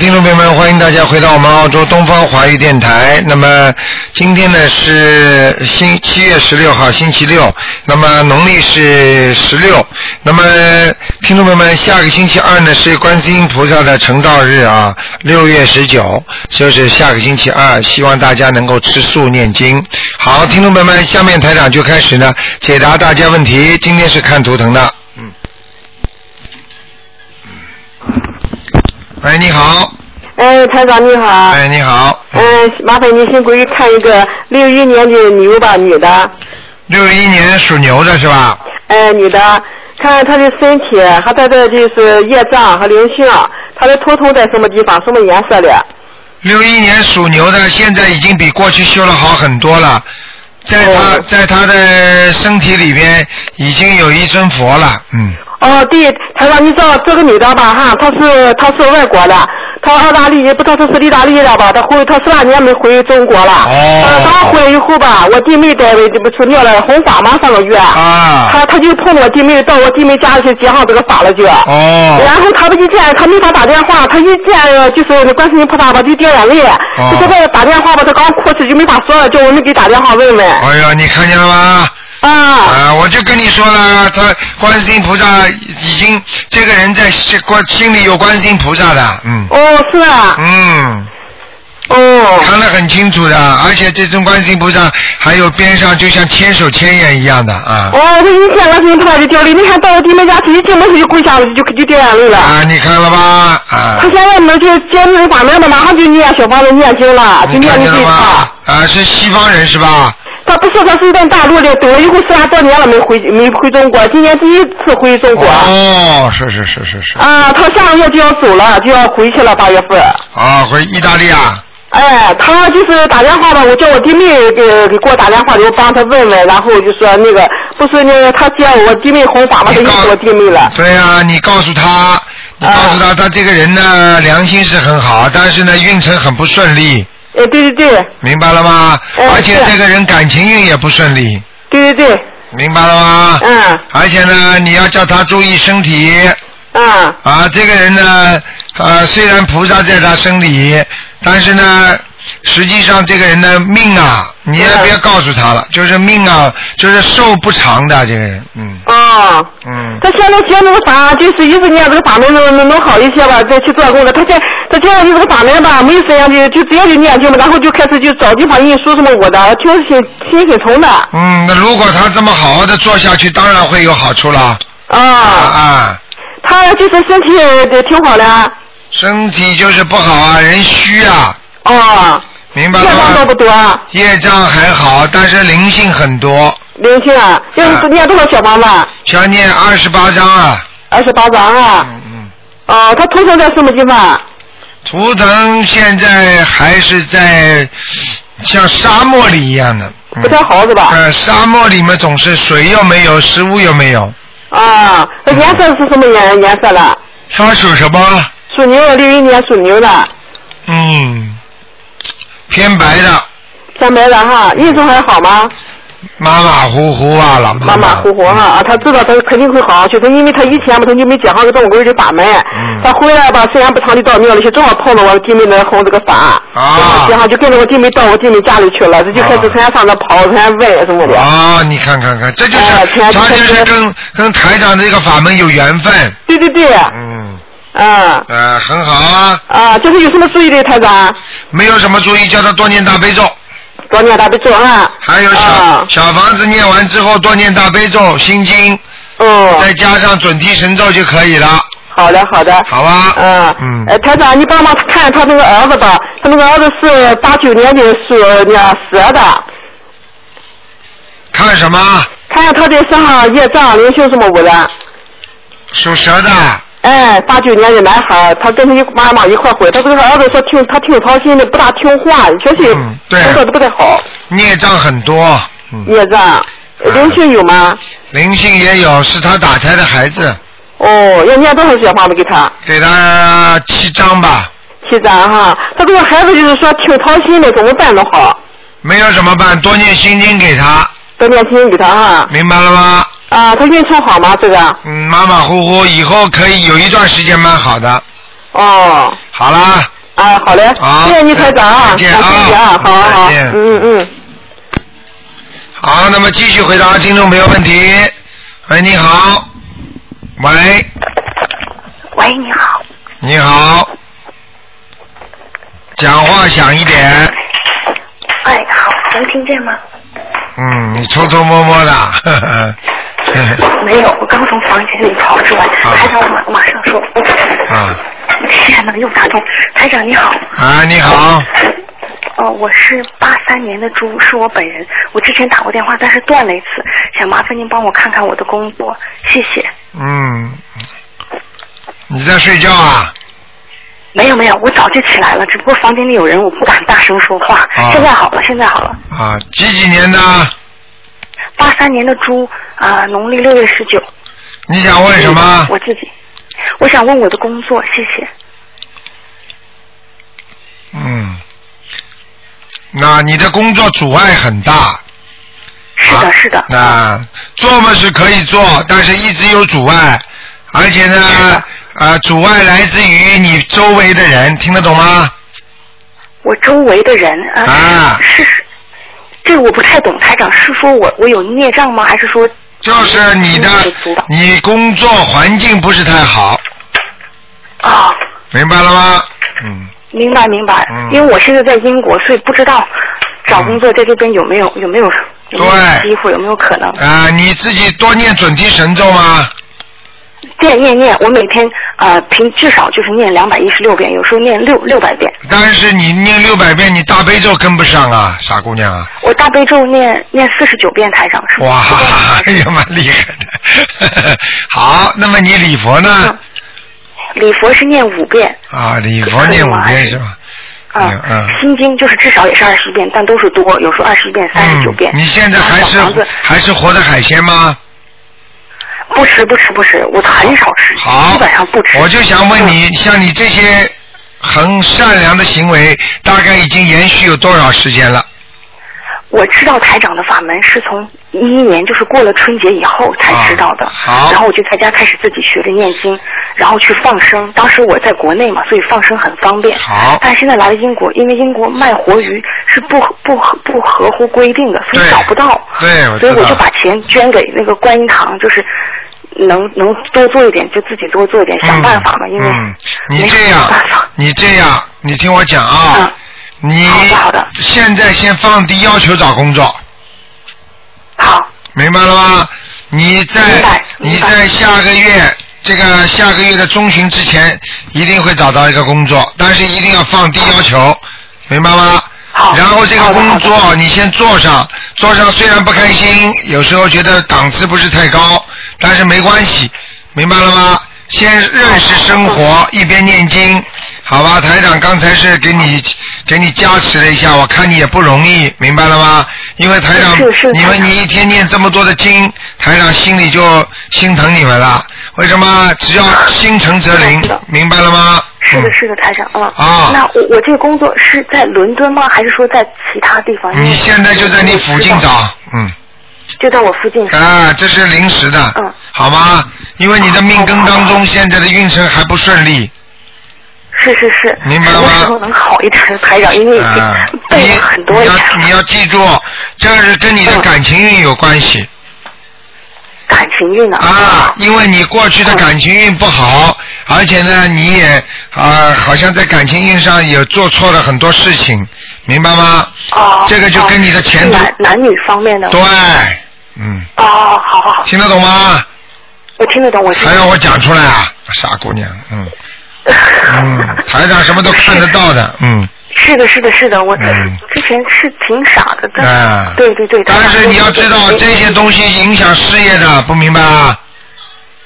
听众朋友们，欢迎大家回到我们澳洲东方华语电台。那么今天呢是星七月十六号，星期六。那么农历是十六。那么听众朋友们，下个星期二呢是观世音菩萨的成道日啊，六月十九，就是下个星期二。希望大家能够吃素念经。好，听众朋友们，下面台长就开始呢解答大家问题。今天是看图腾的。喂，你好。哎，台长你好。哎，你好。嗯，麻烦您先过去看一个六一年的牛吧，女的。六一年属牛的是吧？哎，女的，看看她的身体和她的就是业障和灵性，她的头痛在什么地方，什么颜色的？六一年属牛的，现在已经比过去修了好很多了，在她哦在她的身体里边已经有一尊佛了，嗯。哦，对，台长，你知道这个女的吧？哈，她是她是外国的，她澳大利亚不知道她是意大利的吧？她回她十八年没回中国了。哦呃，刚回来以后吧，我弟妹在这不是念了红法嘛？上个月。啊。她她就碰到我弟妹，到我弟妹家里去接上这个法了就。哦。然后她不一见，她没法打电话，她一见就是那观世音菩萨吧，就掉眼泪。哦就这个打电话吧，她刚哭泣就没法说了，叫我们给打电话问问。哎呀，你看见了吗？啊，啊，我就跟你说了，他观世音菩萨已经这个人在心观心里有观世音菩萨的，嗯。哦，是啊，嗯，哦，看得很清楚的，而且这尊观世音菩萨还有边上就像千手千眼一样的啊。哦，他一见观世音菩萨就掉泪，你看到我弟妹家去一进门就跪下了，就就掉眼泪了。啊，你看了吧？啊他。现在呢就接那个法门吧，马上就念小房子念经了，就你看见了念的最差吗。？啊，是西方人是吧？他不是，他是在大陆的，走了以后十来多年了没回没回中国，今年第一次回中国。哦，是是是是是。啊，他下个月就要走了，就要回去了，八月份。啊，回意大利啊。哎，他就是打电话吧，我叫我弟妹给给给我打电话，我帮他问问，然后就说那个不是那个他接我弟妹红法嘛，他告是我弟妹了。对啊，你告诉他，你告诉他，他这个人呢，良心是很好，但是呢，运程很不顺利，哎，对对对，明白了吗？嗯而且这个人感情运也不顺利，对对对，明白了吗？嗯而且呢，你要叫他注意身体嗯，啊。这个人呢，呃，虽然菩萨在他身里，但是呢，实际上这个人的命啊，你也嗯别告诉他了，就是命啊，就是寿不长的这个人，嗯哦。嗯。他现在学那个法，就是一直念这个法门能能能好一些吧，再去做工的。他现他现在就这个法门吧，没时间就就直接就念经嘛，然后就开始就找地方印书什么我的，挺心心挺诚的。嗯，那如果他这么好好的做下去，当然会有好处了。啊，啊，他就是身体也挺好的。身体就是不好啊，人虚啊，哦，明白了业障多不？多？业障还好，但是灵性很多，灵性啊，要啊念多少小房子？需要念二十八章啊。二十八张啊。嗯嗯。哦，他图腾在什么地方？图腾现在还是在像沙漠里一样的。嗯不太好是吧？呃，沙漠里面总是水又没有，食物又没有。啊，那颜色是什么颜颜色了？他属什么？属牛，六一年属牛的，嗯，偏白的，偏白的哈，运程还好吗？马马虎虎啊，老妈马马虎虎哈，啊，他知道他肯定会好，就是因为他以前嘛，他就没接上个动鬼的法门，嗯。他回来吧，时间不长就到庙里去，正好碰到我弟妹那红这个法，啊。然后就跟着我弟妹到我弟妹家里去了，这就开始啊天天上那跑，天天问什么的。啊，你看看看，这就是、哎天他就是跟跟台长这个法门有缘分，对对对，嗯，啊呃，很好啊，啊，就是有什么注意的，台长？没有什么注意，叫他多念大悲咒，多念大悲咒啊。还有小、啊小房子念完之后多念大悲咒、心经，嗯，再加上准提神咒就可以了，好的好的。好吧？嗯，嗯呃，台长，你帮忙看他那个儿子吧，他那个儿子是八九年的属那蛇的，看什么？看看他的身上业障灵修什么我的。属蛇的，哎，八九年的男孩，他跟他一妈妈一块回，他这个儿子说听他挺操心的，不大听话，确实嗯对工作都不太好，孽障很多，嗯，业障。灵性有吗？灵性也有，是他打胎的孩子，哦，要念多少小房子给他？给他七张吧，七张哈。他这个孩子就是说挺操心的，怎么办都好，没有怎么办，多念心经给他，多念心经给他哈。明白了吗？啊，他运程好吗？这个？嗯，马马虎虎，以后可以有一段时间蛮好的。哦，好啦，啊好嘞，好谢谢你台长啊，再见啊谢谢啊，好好好，再见嗯嗯嗯。好，那么继续回答听众朋友问题。喂，你好。喂，喂，你好。你好。讲话响一点。哎，好，能听见吗？嗯，你偷偷摸摸的。呵呵 没有，我刚从房间里跑出来。台长，我马马上说。啊天哪，又打通。台长你好。啊，你好。哦，我是八三年的猪，是我本人。我之前打过电话，但是断了一次，想麻烦您帮我看看我的工作，谢谢。嗯，你在睡觉啊？没有没有，我早就起来了，只不过房间里有人，我不敢大声说话。啊现在好了，现在好了。啊，几几年的？八三年的猪啊、农历六月十九。你想问什么？我自己，我想问我的工作，谢谢。嗯，那你的工作阻碍很大。是的，是的。啊，做嘛是可以做，但是一直有阻碍，而且呢，呃，阻碍来自于你周围的人，听得懂吗？我周围的人啊，啊是是，这个我不太懂。台长是说我我有孽障吗？还是说就是你的你工作环境不是太好，啊？明白了吗？嗯，明白明白，嗯因为我现在在英国，所以不知道找工作在这边有没有有没有有没有对机会，有没有可能？啊、你自己多念准提神咒吗？念念念，我每天呃平至少就是念两百一十六遍，有时候念六六百遍。但是你念六百遍，你大悲咒跟不上啊，傻姑娘啊！我大悲咒念念四十九遍，台上是哇哎呀，蛮厉害的。好，那么你礼佛呢？嗯礼佛是念五遍，啊，礼佛念五遍是吧？啊、嗯心经就是至少也是二十一遍，但都是多，有时候二十一遍、三十九遍。嗯你现在还是还是活的海鲜吗？不吃不吃不吃，我很少吃，基本上不吃。我就想问嗯你，像你这些很善良的行为，大概已经延续有多少时间了？我知道台长的法门是从一一年，就是过了春节以后才知道的。然后我就在家开始自己学着念经，然后去放生。当时我在国内嘛，所以放生很方便。好但是现在来了英国，因为英国卖活鱼是不不不合乎规定的，所以找不到。对所以我就把钱捐给那个观音堂，就是能能多做一点，就自己多做一点，想办法嘛。因为嗯，你这样你这样，你听我讲啊，嗯你现在先放低要求找工作，好，明白了吗？你在你在下个月这个下个月的中旬之前，一定会找到一个工作，但是一定要放低要求，明白吗？好然后这个工作你先做上，做上虽然不开心，有时候觉得档次不是太高，但是没关系，明白了吗？先认识生活，一边念经，好吧？台长刚才是给你给你加持了一下，我看你也不容易，明白了吗？因为台长因为你一天念这么多的经，台长心里就心疼你们了。为什么？只要心诚则灵，明白了吗？是的，嗯是的，台长啊。啊那我我这个工作是在伦敦吗？还是说在其他地方？你现在就在你附近找，嗯。就在我附近。啊，这是临时的，嗯好吗？因为你的命根当中现在的运程还不顺利，是是是。明白了吗什么时候能好一点，台长？因为已啊，经背了很多。你要记住，这是跟你的嗯感情运有关系感情运呢？啊，因为你过去的感情运不好，而且呢，你也啊，好像在感情运上也做错了很多事情，明白吗？哦。这个就跟你的前途哦男男女方面的。对，嗯，哦，好好好，听得懂吗？我听得懂，我听得懂。还要我讲出来啊，傻姑娘，嗯嗯，台上什么都看得到的，嗯。是的，是的，是的，我嗯之前是挺傻的，对对对。但是你要知道这些东西影响事业的，不明白啊？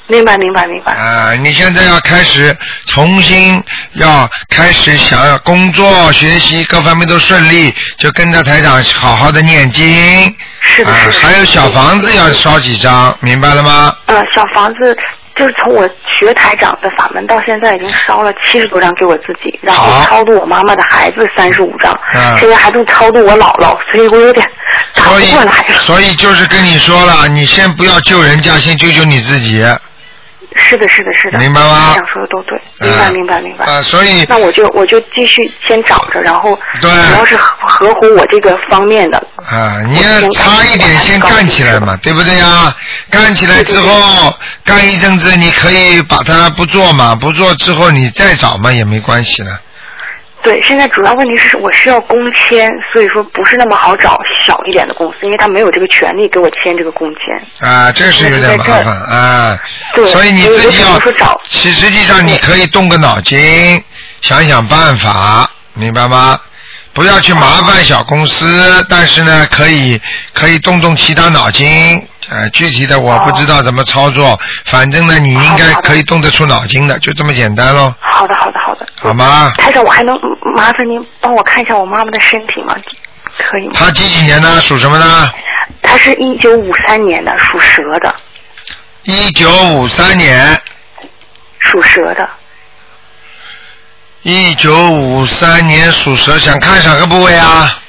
明白明白明白。啊，你现在要开始重新要开始想要工作、学习各方面都顺利，就跟着台长好好的念经。啊是的是的，还有小房子要烧几张，明白了吗？呃，小房子就是从我学台长的法门到现在已经烧了七十多张给我自己，然后超度我妈妈的孩子三十五张，嗯现在还能超度我姥姥，所以我有点打不过来了。所以就是跟你说了，你先不要救人家，先救救你自己。是的，是的，是的。明白吗这样说的都对，明白，嗯明白，明白。啊，所以那我就我就继续先找着，然后对主要是合合乎我这个方面的。啊，你要差一点先干起来嘛，对不对呀？干起来之后，干一阵子，你可以把它不做嘛，不做之后你再找嘛也没关系的。对，现在主要问题是我需要公签，所以说不是那么好找小一点的公司，因为他没有这个权利给我签这个公签。啊，这是有点麻烦啊。对所以你自己要说找，其实际上你可以动个脑筋，想想办法，明白吗？不要去麻烦小公司，但是呢，可以可以动动其他脑筋。呃，具体的我不知道怎么操作，反正呢，你应该可以动得出脑筋的，就这么简单喽，好的，好的，好的。好吗？台长，我还能麻烦您帮我看一下我妈妈的身体吗？可以吗？她几几年的？属什么呢？她是一九五三年的，属蛇的，一九五三年，属蛇的。一九五三年属蛇，想看哪个部位啊？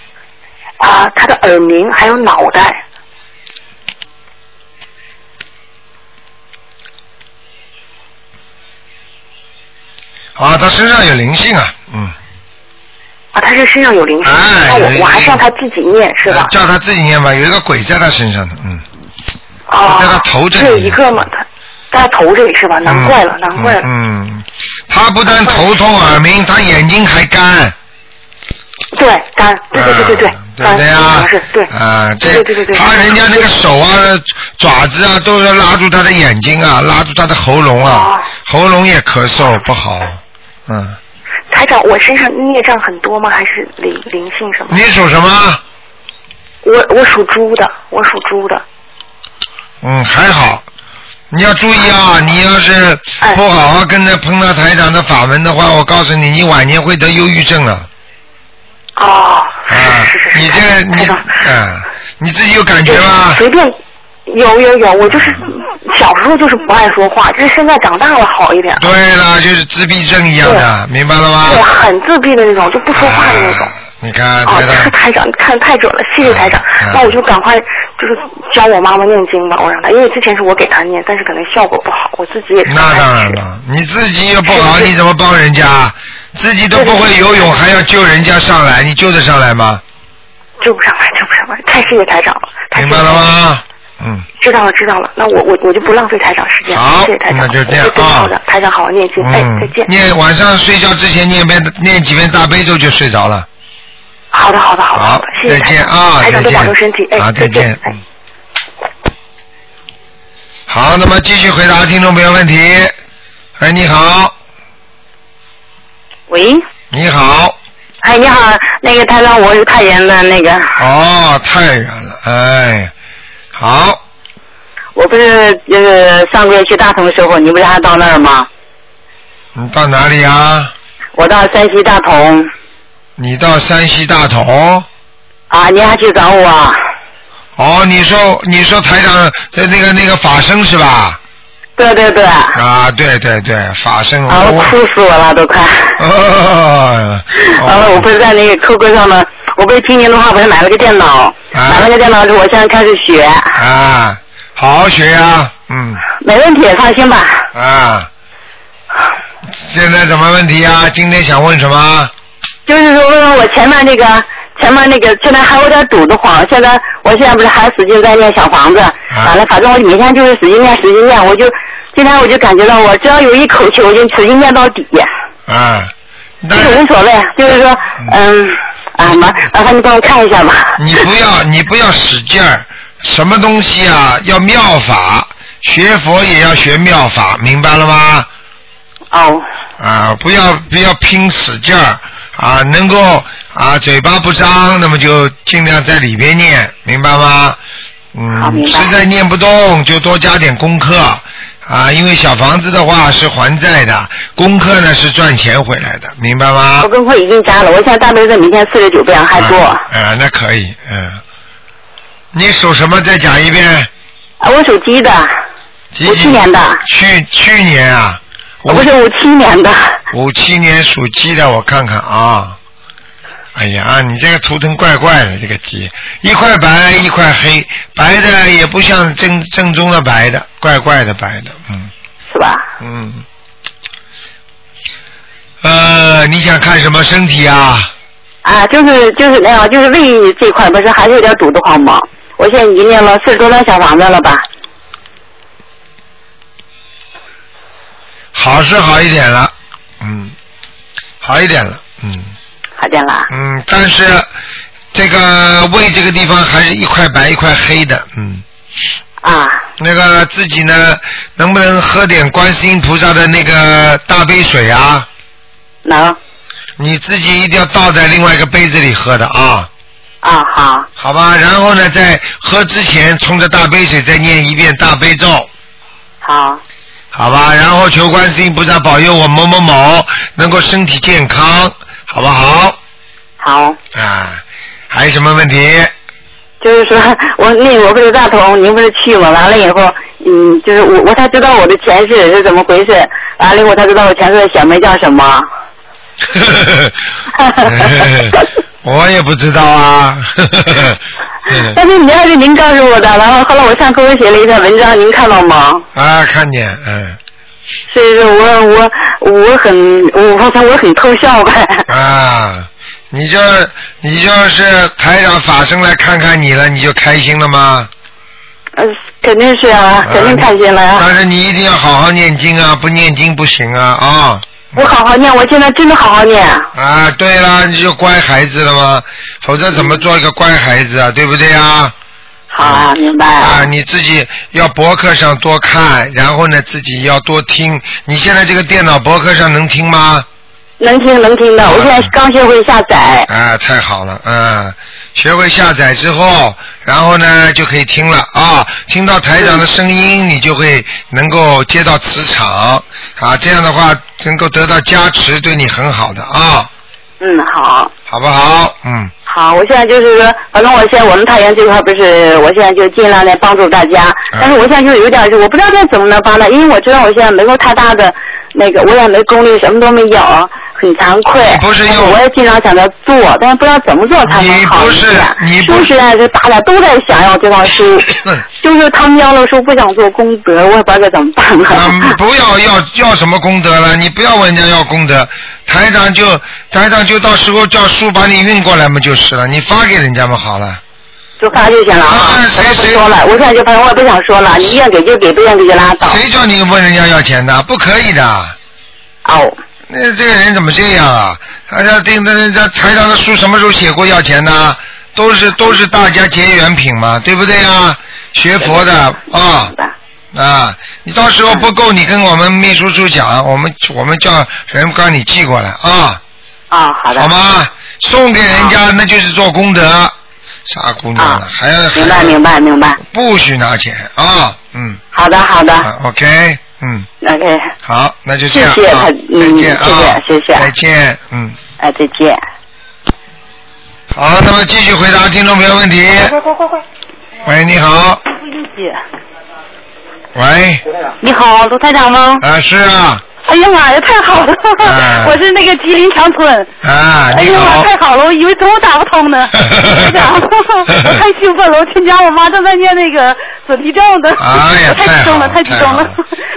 啊，她的耳鸣还有脑袋。啊，他身上有灵性啊，嗯。啊，他是身上有灵性，哎那我我还是让他自己念是吧呃？叫他自己念吧，有一个鬼在他身上的，嗯。哦，在他头这里只有一个嘛，他在他头这里是吧？难怪了，嗯难怪了。嗯，嗯他不但头痛耳鸣，他眼睛还干。对，干，对对对对对啊，对干，不对呀？是，对。啊，这对对对对。他人家那个手啊、爪子啊，都要拉住他的眼睛啊，拉住他的喉咙啊哦，喉咙也咳嗽不好。嗯，台长，我身上孽障很多吗？还是灵灵性什么？你属什么？我我属猪的，我属猪的。嗯，还好。你要注意啊！你要是哎不好好跟着碰到台长的法门的话，我告诉你，你晚年会得忧郁症啊！哦，啊是是是，你这你啊，你自己有感觉吗？随便。有有有，我就是小时候就是不爱说话，就是现在长大了好一点。对了，就是自闭症一样的，明白了吗？对，很自闭的那种，就不说话的那种啊。你看，这个台长看太准了，谢谢台长嗯。那我就赶快就是教我妈妈念经吧，我让她，因为之前是我给她念，但是可能效果不好，我自己也是那当然了，你自己又不好，是是你怎么帮人家？自己都不会游泳，还要救人家上来，你救得上来吗？救不上来，救不上来，太谢谢台长了，明白了吗？嗯，知道了，知道了。那我我我就不浪费台长时间，好谢谢台长。那就这样啊好的，台长好好念经，哎，再嗯见。，念晚上睡觉之前念遍念几遍大悲咒就睡着了。好的，好的，好的，好的，谢谢再见台长啊，台长多再见。保重身体，哎，好，再见。好，那么继续回答听众朋友问题。哎，你好，喂，你好，哎，你好，那个台长，我是太原的那个，哦，太原了，哎，好，我不是就是上个月去大同的时候，你不是还到那儿吗？你到哪里啊？我到山西大同，你到山西大同。啊，你还去找我？哦，你说你说台长的那个那个法生是吧？对对对，啊，啊，对对对，法身。我哭死我了，都快。哦。完了，我不是在那个 QQ 上面，我不是今年的话，不是买了个电脑，啊买了个电脑之后，我现在开始学，啊，好好学呀，嗯没问题，放心吧。啊。现在什么问题啊？今天想问什么？就是说，问问我前面那个，前面那个，现在还有点堵得慌。现在，我现在不是还使劲在念小房子，完了，反正我每天就是使劲念，使劲念，我就今天我就感觉到，我只要有一口气，我就使劲念到底，啊，这个无所谓，就是说，嗯，啊麻麻烦你帮我看一下吧。你不要你不要使劲儿，什么东西啊？要妙法，学佛也要学妙法，明白了吗？哦，啊，不要不要拼使劲儿啊，能够啊嘴巴不张，那么就尽量在里边念，明白吗？嗯，实在念不动就多加点功课啊，因为小房子的话是还债的，功课呢是赚钱回来的，明白吗我？功课已经加了，我现在大悲咒每天四十九遍还多。啊，啊那可以，嗯。你属什么？再讲一遍。啊，我属鸡的，五七年的，去去年啊，我不是五七年的。五七年属鸡的，我看看啊。哎呀，你这个图腾怪怪的，这个鸡一块白一块黑，白的也不像正正宗的白的，怪怪的白的，嗯是吧？嗯。呃，你想看什么身体啊？啊，就是就是那样，就是胃这块不是还是有点堵得慌吗？我现在已经念了四十多张小房子了吧？好是好一点了，嗯，好一点了，嗯。好点了。嗯，但是这个胃这个地方还是一块白一块黑的，嗯。啊。那个自己呢，能不能喝点观世音菩萨的那个大杯水啊？能。你自己一定要倒在另外一个杯子里喝的啊。啊，好。好吧，然后呢，在喝之前冲着大杯水再念一遍大悲咒。好。好吧，然后求观世音菩萨保佑我某某某能够身体健康，好不好？好。啊，还有什么问题？就是说我那我不是大同，您不是去吗？完了以后，嗯，就是我我才知道我的前世是怎么回事，完了以后才知道我前世的小名叫什么。我也不知道啊。但是你还是您告诉我的，然后后来我上 QQ 写了一篇文章，您看到吗？啊，看见，嗯。所以说我我我很我刚才我很偷笑呗。啊，你就你就是台长法身来看看你了，你就开心了吗？呃，肯定是啊，肯定开心了呀。但是你一定要好好念经啊，不念经不行啊啊！我好好念，我现在真的好好念。啊，对了，你就乖孩子了吗？否则怎么做一个乖孩子啊？对不对啊？好，明白。啊，你自己要博客上多看，然后呢，自己要多听。你现在这个电脑博客上能听吗？能听，能听的。我现在刚学会下载。啊，太好了，嗯，学会下载之后，然后呢就可以听了啊，听到台长的声音，你就会能够接到磁场啊，这样的话能够得到加持，对你很好的啊。嗯，好。好不好？嗯。好，我现在就是说，反正我现在我们太原这块不是，我现在就尽量来帮助大家，但是我现在就有点我不知道该怎么能帮他，因为我知道我现在没有太大的那个，我也没功力，什么都没有。很惭愧，不是用我也经常想着做，但是不知道怎么做才能好一点。你不是，这大家都在想要这套书，就是他们要了书不想做功德，我也不知道该怎么办了。不要要要什么功德了，你不要问人家要功德，台长就台长就到时候叫书把你运过来嘛就是了，你发给人家嘛好了。就发就行了啊！谁谁说了？我现在就反正我也不想说了，你愿给就给，不愿给就拉倒。谁叫你问人家要钱的？不可以的。哦。那这个人怎么这样啊？大家订的这台上的书什么时候写过要钱的？都是都是大家结缘品嘛，对不对啊？学佛的啊啊！你到时候不够，你跟我们秘书处讲，我们我们叫人帮你寄过来啊。啊，好的。好吗？送给人家那就是做功德。啥姑娘了？还要明白明白明白。不许拿钱啊！嗯。好的好的。OK。嗯，OK，好，那就这样，谢谢他，再见啊，谢谢，再见，嗯，啊，再见。好，那么继续回答听众朋友问题。快快快快！喂，你好。喂。你好，卢台长吗？啊，是啊。哎呀妈呀，太好了！我是那个吉林长春。啊，哎呀妈，太好了！我以为怎么打不通呢？我太兴奋了！我亲家我妈正在念那个准提咒呢。哎呀，太激动了，太激动了！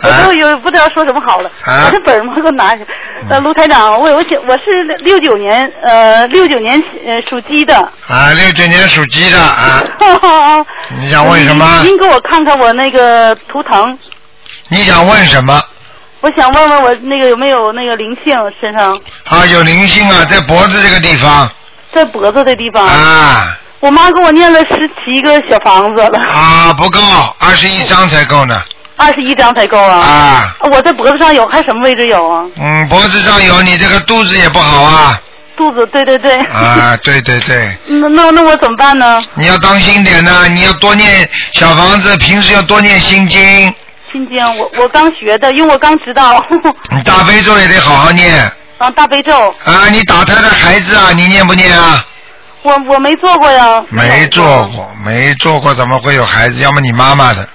我都有不知道说什么好了。把这本嘛给我拿去。呃，卢台长，我我想我是六九年呃六九年呃属鸡的。啊，六九年属鸡的啊。你想问什么？您给我看看我那个图腾。你想问什么？我想问问我那个有没有那个灵性身上？啊，有灵性啊，在脖子这个地方。在脖子的地方。啊。我妈给我念了十七个小房子了。啊，不够，二十一张才够呢。二十一张才够啊。啊。我在脖子上有，还什么位置有啊？嗯，脖子上有，你这个肚子也不好啊。肚子，对对对。啊，对对对。那那那我怎么办呢？你要当心点呢，你要多念小房子，平时要多念心经。心经，我我刚学的，因为我刚知道。你大悲咒也得好好念。啊，大悲咒。啊，你打胎的孩子啊，你念不念啊？我我没做过呀。没做过，没做过，怎么会有孩子？要么你妈妈的。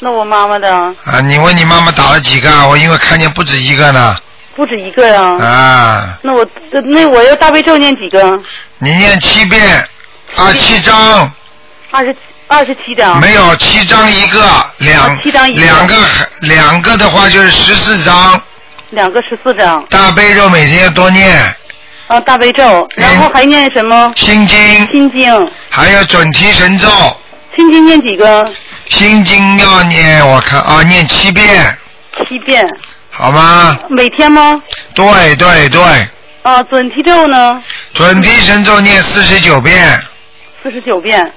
那我妈妈的。啊，你问你妈妈打了几个？我因为看见不止一个呢。不止一个呀。啊。那我那我要大悲咒念几个？你念七遍，啊七章。二十二十七张。没有七张一个，两七张一个两个两个的话就是十四张。两个十四张。大悲咒每天要多念。啊，大悲咒，然后还念什么？心经。心经。还有准提神咒。心经念几个？心经要念，我看啊，念七遍。七遍。好吗？每天吗？对对对。啊，准提咒呢？准提神咒念四十九遍。四十九遍。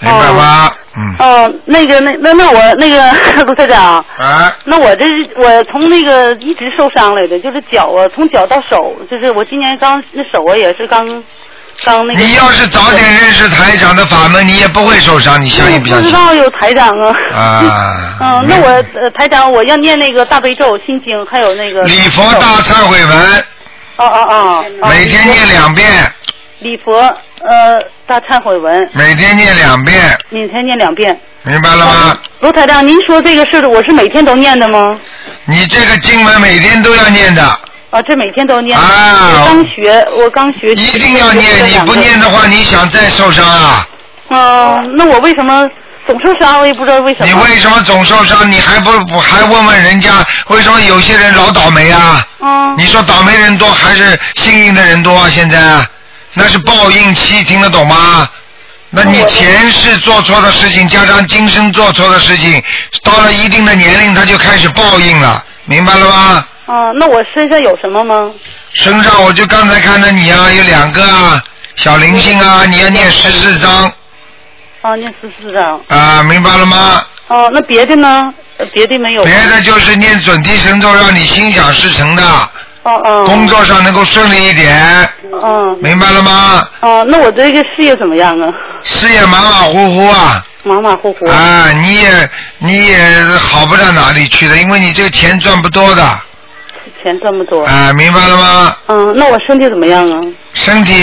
明白吗？嗯。哦，那个，那那那我那个 卢台长。啊。那我这是我从那个一直受伤来的，就是脚啊，从脚到手，就是我今年刚那手啊也是刚刚那个。你要是早点认识台长的法门，你也不会受伤，你相信不相信？不知道有台长啊。啊。嗯，那我呃台长，我要念那个大悲咒、心经，还有那个。礼佛大忏悔文。哦哦哦。每天念两遍。礼佛呃大忏悔文。每天念两遍。每天念两遍。明白了吗？卢台长，您说这个是我是每天都念的吗？你这个经文每天都要念的。啊，这每天都念。啊。我刚学，我刚学。一定要念，你不念的话，你想再受伤啊？嗯，那我为什么总受伤？我也不知道为什么。你为什么总受伤？你还不不还问问人家为什么有些人老倒霉啊？嗯。你说倒霉人多还是幸运的人多啊？现在那是报应期，听得懂吗？那你前世做错的事情，加上今生做错的事情，到了一定的年龄，他就开始报应了，明白了吗？啊，那我身上有什么吗？身上我就刚才看到你啊，有两个啊小灵性啊，你要念十四章。啊，念十四章。啊，明白了吗？哦，那别的呢？别的没有。别的就是念准提神咒，让你心想事成的。哦哦。工作上能够顺利一点。嗯。明白了吗？哦，那我这个事业怎么样啊？事业马马虎虎啊。马马虎虎。啊，你也你也好不到哪里去的，因为你这个钱赚不多的。钱赚不多。啊，明白了吗？嗯，那我身体怎么样啊？身体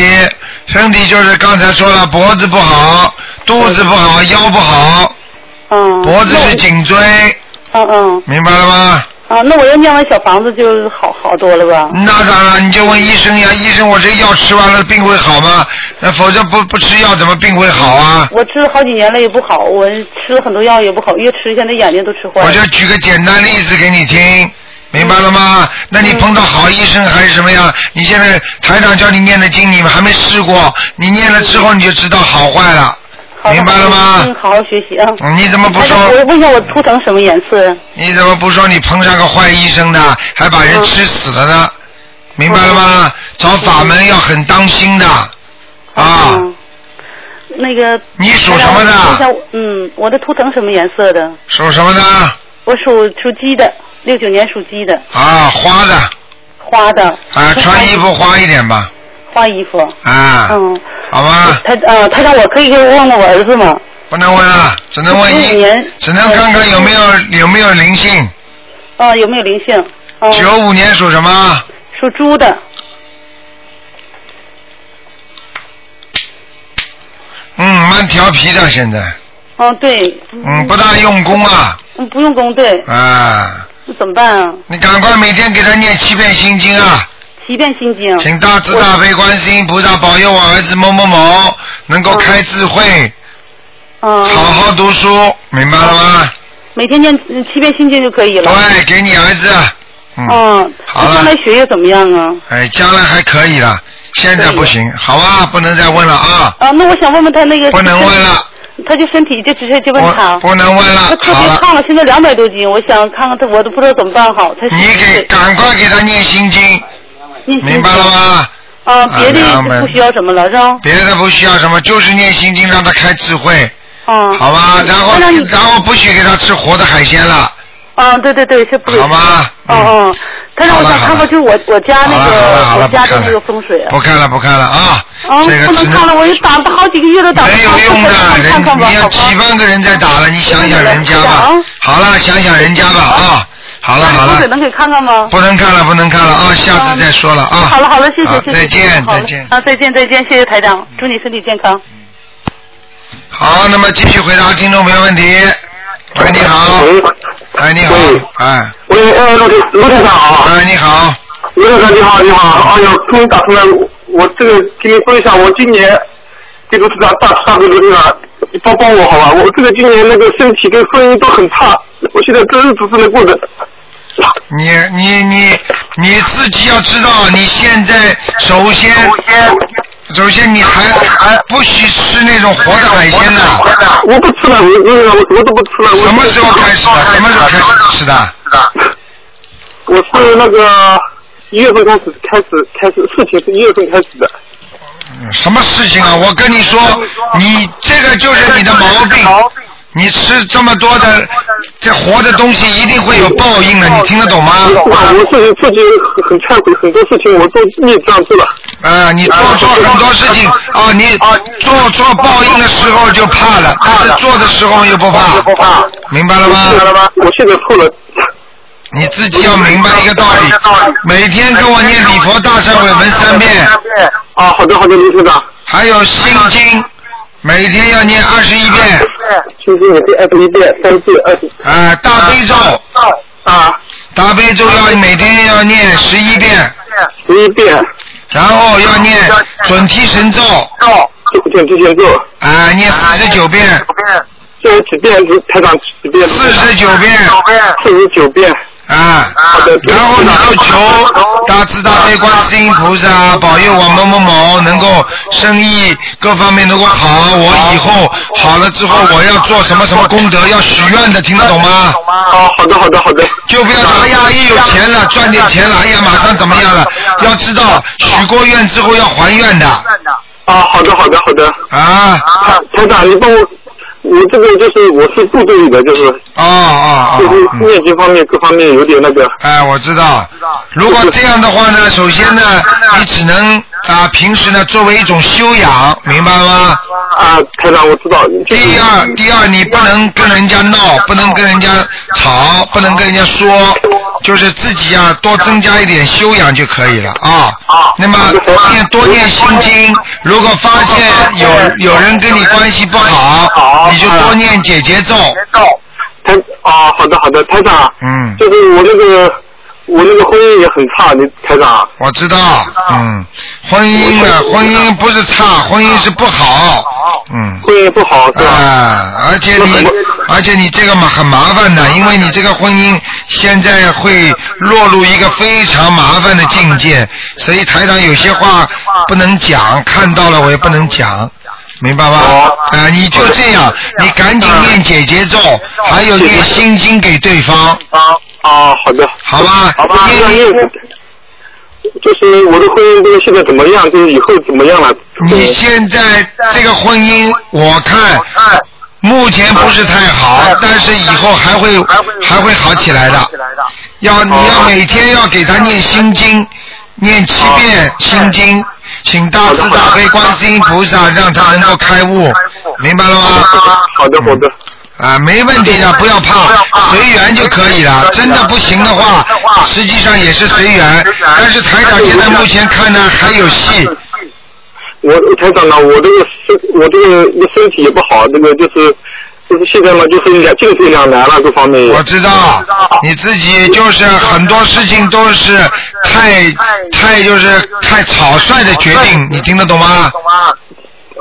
身体就是刚才说了，脖子不好，肚子不好，腰不好。嗯。脖子是颈椎。嗯嗯。明白了吗？啊，那我要念完小房子就好好多了吧？那当然，你就问医生呀，医生，我这药吃完了，病会好吗？那否则不不吃药，怎么病会好啊？我吃了好几年了也不好，我吃了很多药也不好，越吃现在眼睛都吃坏了。我就举个简单例子给你听，明白了吗？那你碰到好医生还是什么呀？你现在台长叫你念的经，你们还没试过，你念了之后你就知道好坏了。明白了吗？嗯，好好学习啊。你怎么不说？我问一下，我图腾什么颜色？你怎么不说你碰上个坏医生的，还把人吃死了呢？明白了吗？找法门要很当心的啊。那个。你属什么的？嗯，我的图腾什么颜色的？属什么的？我属属鸡的，六九年属鸡的。啊，花的。花的。啊，穿衣服花一点吧。花衣服。啊。嗯。好吧。他呃，他让我可以问问我儿子吗？不能问啊，只能问一，只能看看有没有有没有灵性。哦，有没有灵性？九五年属什么？属猪的。嗯，蛮调皮的现在。哦，对。嗯，不大用功啊。嗯，不用功，对。啊。那怎么办啊？你赶快每天给他念七遍心经啊。七遍心经。请大慈大悲观世音菩萨保佑我儿子某某某能够开智慧，嗯，好好读书，明白了吗？每天念七遍心经就可以了。对，给你儿子。嗯。好了。将来学业怎么样啊？哎，将来还可以了，现在不行，好吧，不能再问了啊。啊，那我想问问他那个。不能问了。他就身体就直接就问他。不能问了。他特别胖了，现在两百多斤，我想看看他，我都不知道怎么办好。他你给赶快给他念心经。明白了吗？啊，别的不需要什么了，是吧？别的不需要什么，就是念心经，让他开智慧。啊。好吧，然后然后不许给他吃活的海鲜了。啊，对对对，是不。好吗？哦哦，他让我想看看，就是我我家那个我家的那个风水。不看了，不看了啊！啊，不能看了，我又打了好几个月都打。没有用的，人你要几万个人在打了，你想想人家吧。好了，想想人家吧啊。好了好了，能给看看吗？不能看了，不能看了啊！下次再说了啊。好了好了，谢谢谢谢。再见再见。啊，再见再见，谢谢台长，祝你身体健康。好，那么继续回答听众朋友问题。喂，你好。喂。哎，你好。哎。喂，呃，陆陆台长好。哎，你好。陆台长你好，你好。哎呦，终于打通了，我这个给你说一下，我今年给陆台长大大给陆队长你帮帮我好吧？我这个今年那个身体跟婚姻都很差，我现在这日子不能过的。你你你你自己要知道，你现在首先首先你还还不许吃那种活的海鲜呢。我不吃了，我我我都不吃了。什么时候开始的？什么时候开始吃的？我是那个一月份开始开始开始事情是一月份开始的。什么事情啊？我跟你说，你这个就是你的毛病。你吃这么多的这活的东西，一定会有报应的，你听得懂吗？我自己自己很忏悔，很多事情我都孽障做了。啊，你做错很多事情啊，你做错报应的时候就怕了，但是做的时候又不怕。不怕。明白了吗？明白了吗？我现在错了。你自己要明白一个道理，每天跟我念礼佛大忏悔文三遍。啊，好的好的，卢科长。还有心经。每天要念二十一遍，心经也是二十一遍，三次二十。啊，大悲咒啊，大悲咒要每天要念十一遍，十一遍，然后要念准提神咒，准提神咒，啊，念四十九遍，这有几遍？台长几遍？四十九遍，四十九遍。啊，然后你就求大慈大悲观世音菩萨保佑我某某某能够生意各方面能够好，我以后好了之后我要做什么什么功德，要许愿的，听得懂吗？哦，好的，好的，好的。就不要说哎呀，一有钱了，赚点钱了，哎呀，马上怎么样了？要知道许过愿之后要还愿的。啊，好的，好的，好的。啊，台长，你帮我。我这个就是我是部队里的，就是哦哦就是面积方面各方面有点那个。哎，我知道。如果这样的话呢，首先呢，你只能啊，平时呢作为一种修养，明白吗？啊，台长，我知道。第二，第二，你不能跟人家闹，不能跟人家吵，不能跟人家说，就是自己啊，多增加一点修养就可以了啊。啊。那么念多念心经，如果发现有有人跟你关系不好。你就多念姐姐咒。台啊，好的好的，台长。嗯。就是我那个，我那个婚姻也很差，你台长。我知道。嗯。婚姻呢？婚姻不是差，婚姻是不好。嗯。婚姻不好是吧？啊，而且你，而且你这个麻很麻烦的，因为你这个婚姻现在会落入一个非常麻烦的境界，所以台长有些话不能讲，看到了我也不能讲。明白吗？啊，你就这样，你赶紧念姐姐咒，还有念心经给对方。啊啊，好的。好吧。好吧。就是我的婚姻，这个现在怎么样？就是以后怎么样了？你现在这个婚姻，我看目前不是太好，但是以后还会还会好起来的。要你要每天要给他念心经，念七遍心经。请大慈大悲观世音菩萨让他能够开悟，明白了吗？好的好的。啊，没问题的，不要怕，随缘就可以了。真的不行的话，实际上也是随缘。但是台长现在目前看呢还有戏。我台长呢，我这个身我这个身体也不好，这个就是。就是现在嘛，就是两进退两难了，各方面。我知道，你自己就是很多事情都是太太就是太草率的决定，你听得懂吗？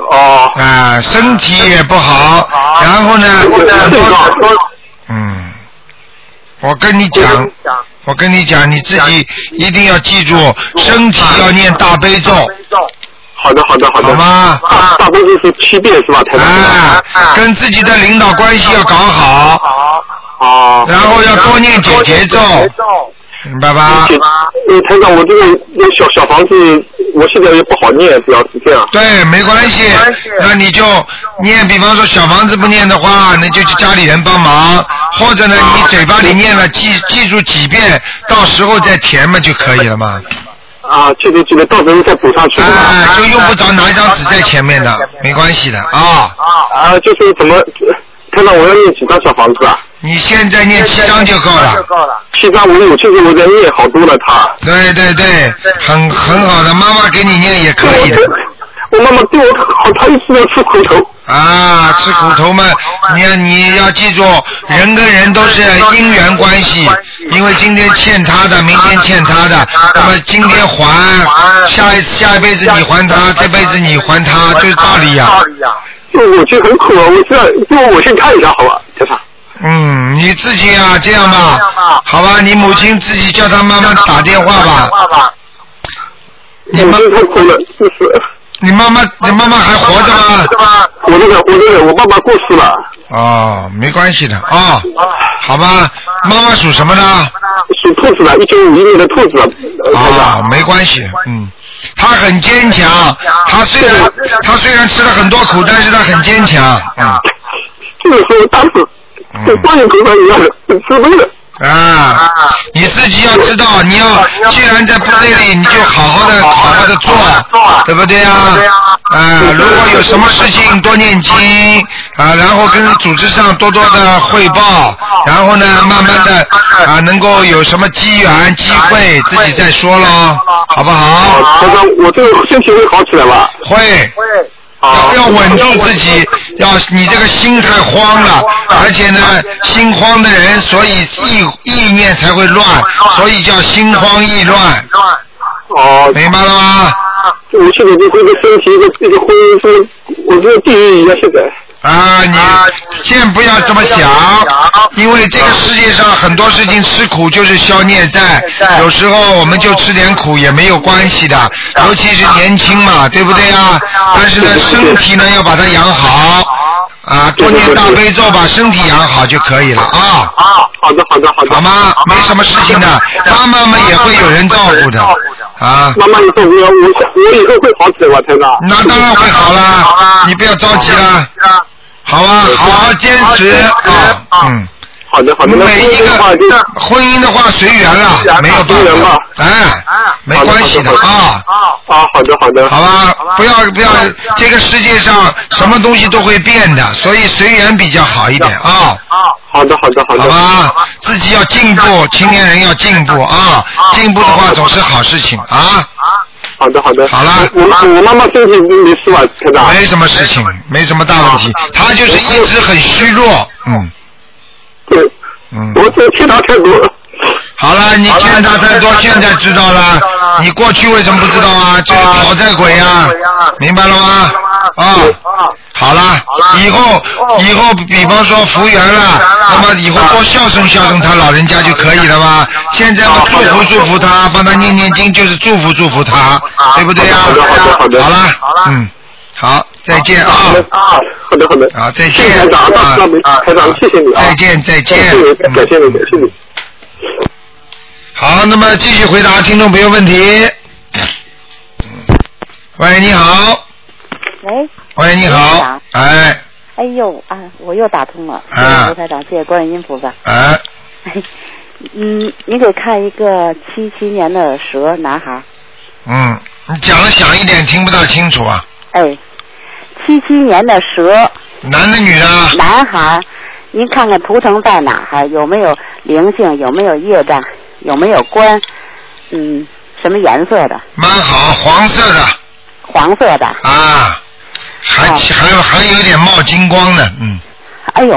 哦。啊，身体也不好，然后呢。嗯。我跟你讲，我跟你讲，你自己一定要记住，身体要念大悲咒。好的，好的，好的。好吗？大大悲咒是七遍是吧？台长。哎，跟自己的领导关系要搞好。好。哦。然后要多念姐姐咒。明白吧？呃，台长，我这个那小小房子，我现在也不好念，主要是这样。对，没关系。那你就念，比方说小房子不念的话，那就去家里人帮忙，或者呢，你嘴巴里念了，记记住几遍，到时候再填嘛就可以了嘛。啊，记得记得，到时候再补上去。哎，就用不着拿一张纸在前面的，没关系的啊。啊，就是怎么，看到我要念几张小房子啊？你现在念七张就够了。七张我有，其实我在念好多了，他。对对对，很很好的，妈妈给你念也可以的。我妈妈对我好，她一直要吃苦头。啊，吃苦头嘛！你要你要记住，人跟人都是因缘关系，因为今天欠他的，明天欠他的，那么今天还，下一下一辈子你还他，这辈子你还他，就是道理呀。就我觉得很苦啊，我这样，就我先看一下，好吧，台长。嗯，你自己啊，这样吧，好吧，你母亲自己叫她妈妈打电话吧。你妈太苦了，是不是。你妈妈，你妈妈还活着吗？我那个，我那个，我爸爸过世了。哦，没关系的啊，好吧，妈妈属什么呢？属兔子的，一九五一年的兔子。啊，没关系，嗯，她很坚强，她虽然她虽然吃了很多苦，但是她很坚强，嗯。就是说，当时跟观音菩萨一样的，很慈悲的。啊，你自己要知道，你要既然在部队里，你就好好的、好好的做，对不对啊？啊，如果有什么事情多念经啊，然后跟组织上多多的汇报，然后呢，慢慢的啊，能够有什么机缘机会，自己再说喽，好不好？我这个身体会好起来吧？会。会。要要稳住自己，要你这个心太慌了，而且呢，心慌的人，所以意意念才会乱，所以叫心慌意乱。哦，明白了吗？我现在就这个身体，这个婚姻是，我这个地狱一样现在。啊，你先不要这么想，因为这个世界上很多事情吃苦就是消孽债，有时候我们就吃点苦也没有关系的，尤其是年轻嘛，对不对啊？但是呢，身体呢要把它养好，啊，多念大悲咒把身体养好就可以了啊。啊，好的，好的，好的。好吗？没什么事情的，妈妈们也会有人照顾的，啊。妈妈以后我我我以后会好起来，我天哪。那当然会好了，你不要着急了。好啊，好好坚持啊，嗯，好的好的。每一个婚姻的话随缘了，没有办法，哎，没关系的啊。啊，好的好的。好吧，不要不要，这个世界上什么东西都会变的，所以随缘比较好一点啊。啊，好的好的好的。好吧，自己要进步，青年人要进步啊，进步的话总是好事情啊。好。的好的，好了，我妈我妈妈身体没事吧？科长，没什么事情，没什么大问题，她就是一直很虚弱，嗯，对，嗯，我这欠他太多。好了，你欠他太多，现在知道了，你过去为什么不知道啊？这个讨债鬼呀，明白了吗？啊，好了，以后以后比方说服务员了，那么以后多孝顺孝顺他老人家就可以了吧？现在嘛，祝福祝福他，帮他念念经，就是祝福祝福他，对不对呀？好的好的好的。好了，嗯，好，再见啊。啊，好的好的。好，再见。谢谢台长，啊，台长，谢谢你啊。再见再见。感谢你，感谢谢你。好，那么继续回答听众朋友问题。喂，你好。喂。喂，你好。哎。哎呦啊，我又打通了。啊。谢谢卢台长，谢谢观音菩萨。哎。嗯，你给看一个七七年的蛇男孩。嗯，你讲的响一点，听不大清楚啊。哎，七七年的蛇。男的女的？男孩，您看看图腾在哪儿？有没有灵性？有没有业障？有没有关？嗯，什么颜色的？蛮好，黄色的。黄色的。啊，还还还有点冒金光的，嗯。哎呦。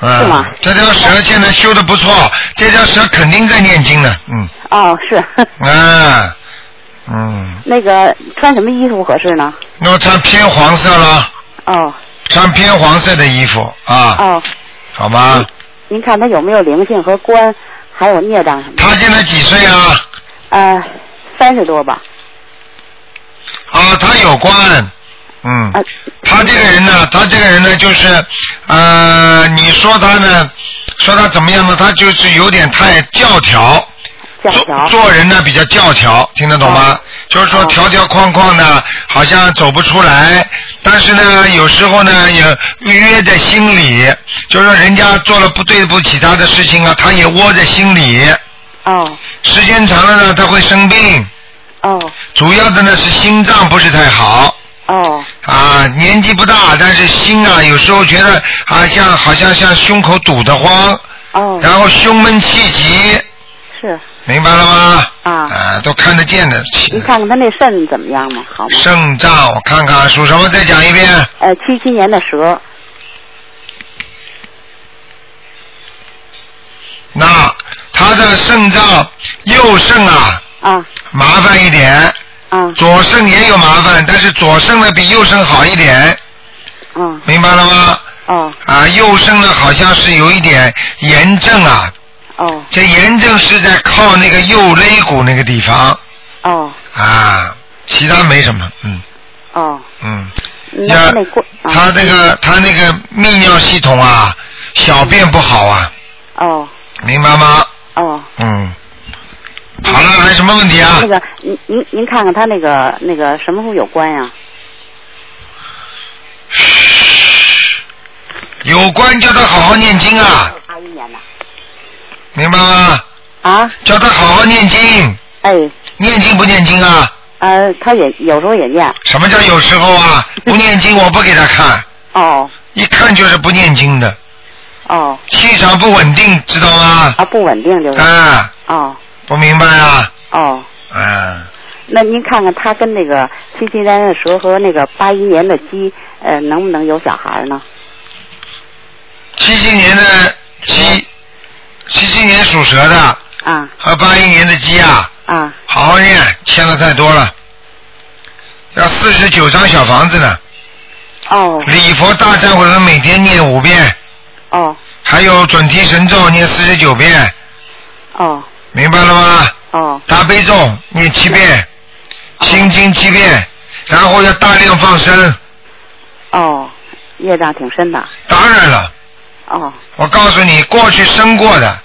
啊。是吗？这条蛇现在修的不错，这条蛇肯定在念经呢，嗯。哦，是。啊。嗯。那个穿什么衣服合适呢？那穿偏黄色了。哦。穿偏黄色的衣服啊。哦。好吗。您看他有没有灵性和官？还有孽障什么？他现在几岁啊？呃，三十多吧。啊，他有官，嗯。他这个人呢，他这个人呢，就是呃，你说他呢，说他怎么样呢？他就是有点太教条。教条。做人呢比较教条，听得懂吗？就是说条条框框的，好像走不出来。但是呢，有时候呢也约在心里，就是说人家做了不对不起他的事情啊，他也窝在心里。哦。时间长了呢，他会生病。哦。主要的呢是心脏不是太好。哦。啊，年纪不大，但是心啊，有时候觉得啊，像好像像胸口堵得慌。哦。然后胸闷气急。是。明白了吗？啊。啊，都看得见的。你看看他那肾怎么样嘛？好吗？肾脏，我看看属什么？再讲一遍。呃，七七年的蛇。那他的肾脏右肾啊，啊，麻烦一点。啊。左肾也有麻烦，但是左肾呢比右肾好一点。嗯。明白了吗？哦。啊，右肾呢好像是有一点炎症啊。哦。这炎症是在靠那个右肋骨那个地方。哦。啊，其他没什么，嗯。哦。嗯。那他那过。他那个他那个泌尿系统啊，小便不好啊。哦。明白吗？哦。嗯。好了，还有什么问题啊？那个，您您您看看他那个那个什么时候有关呀？有关叫他好好念经啊。明白吗？啊。叫他好好念经。哎。念经不念经啊？呃，他也有时候也念。什么叫有时候啊？不念经我不给他看。哦。一看就是不念经的。哦。气场不稳定，知道吗？啊，不稳定就是。啊。哦。不明白啊？哦。嗯。那您看看他跟那个七七年的蛇和那个八一年的鸡，呃，能不能有小孩呢？七七年的鸡，七七年属蛇的。啊。和八一年的鸡啊。啊。好好念，欠的太多了，要四十九张小房子呢。哦。礼佛大忏悔文每天念五遍。哦。还有准提神咒念四十九遍。哦。明白了吗？哦。大悲咒念七遍，心经七遍，然后要大量放生。哦，业障挺深的。当然了。哦。我告诉你，过去生过的。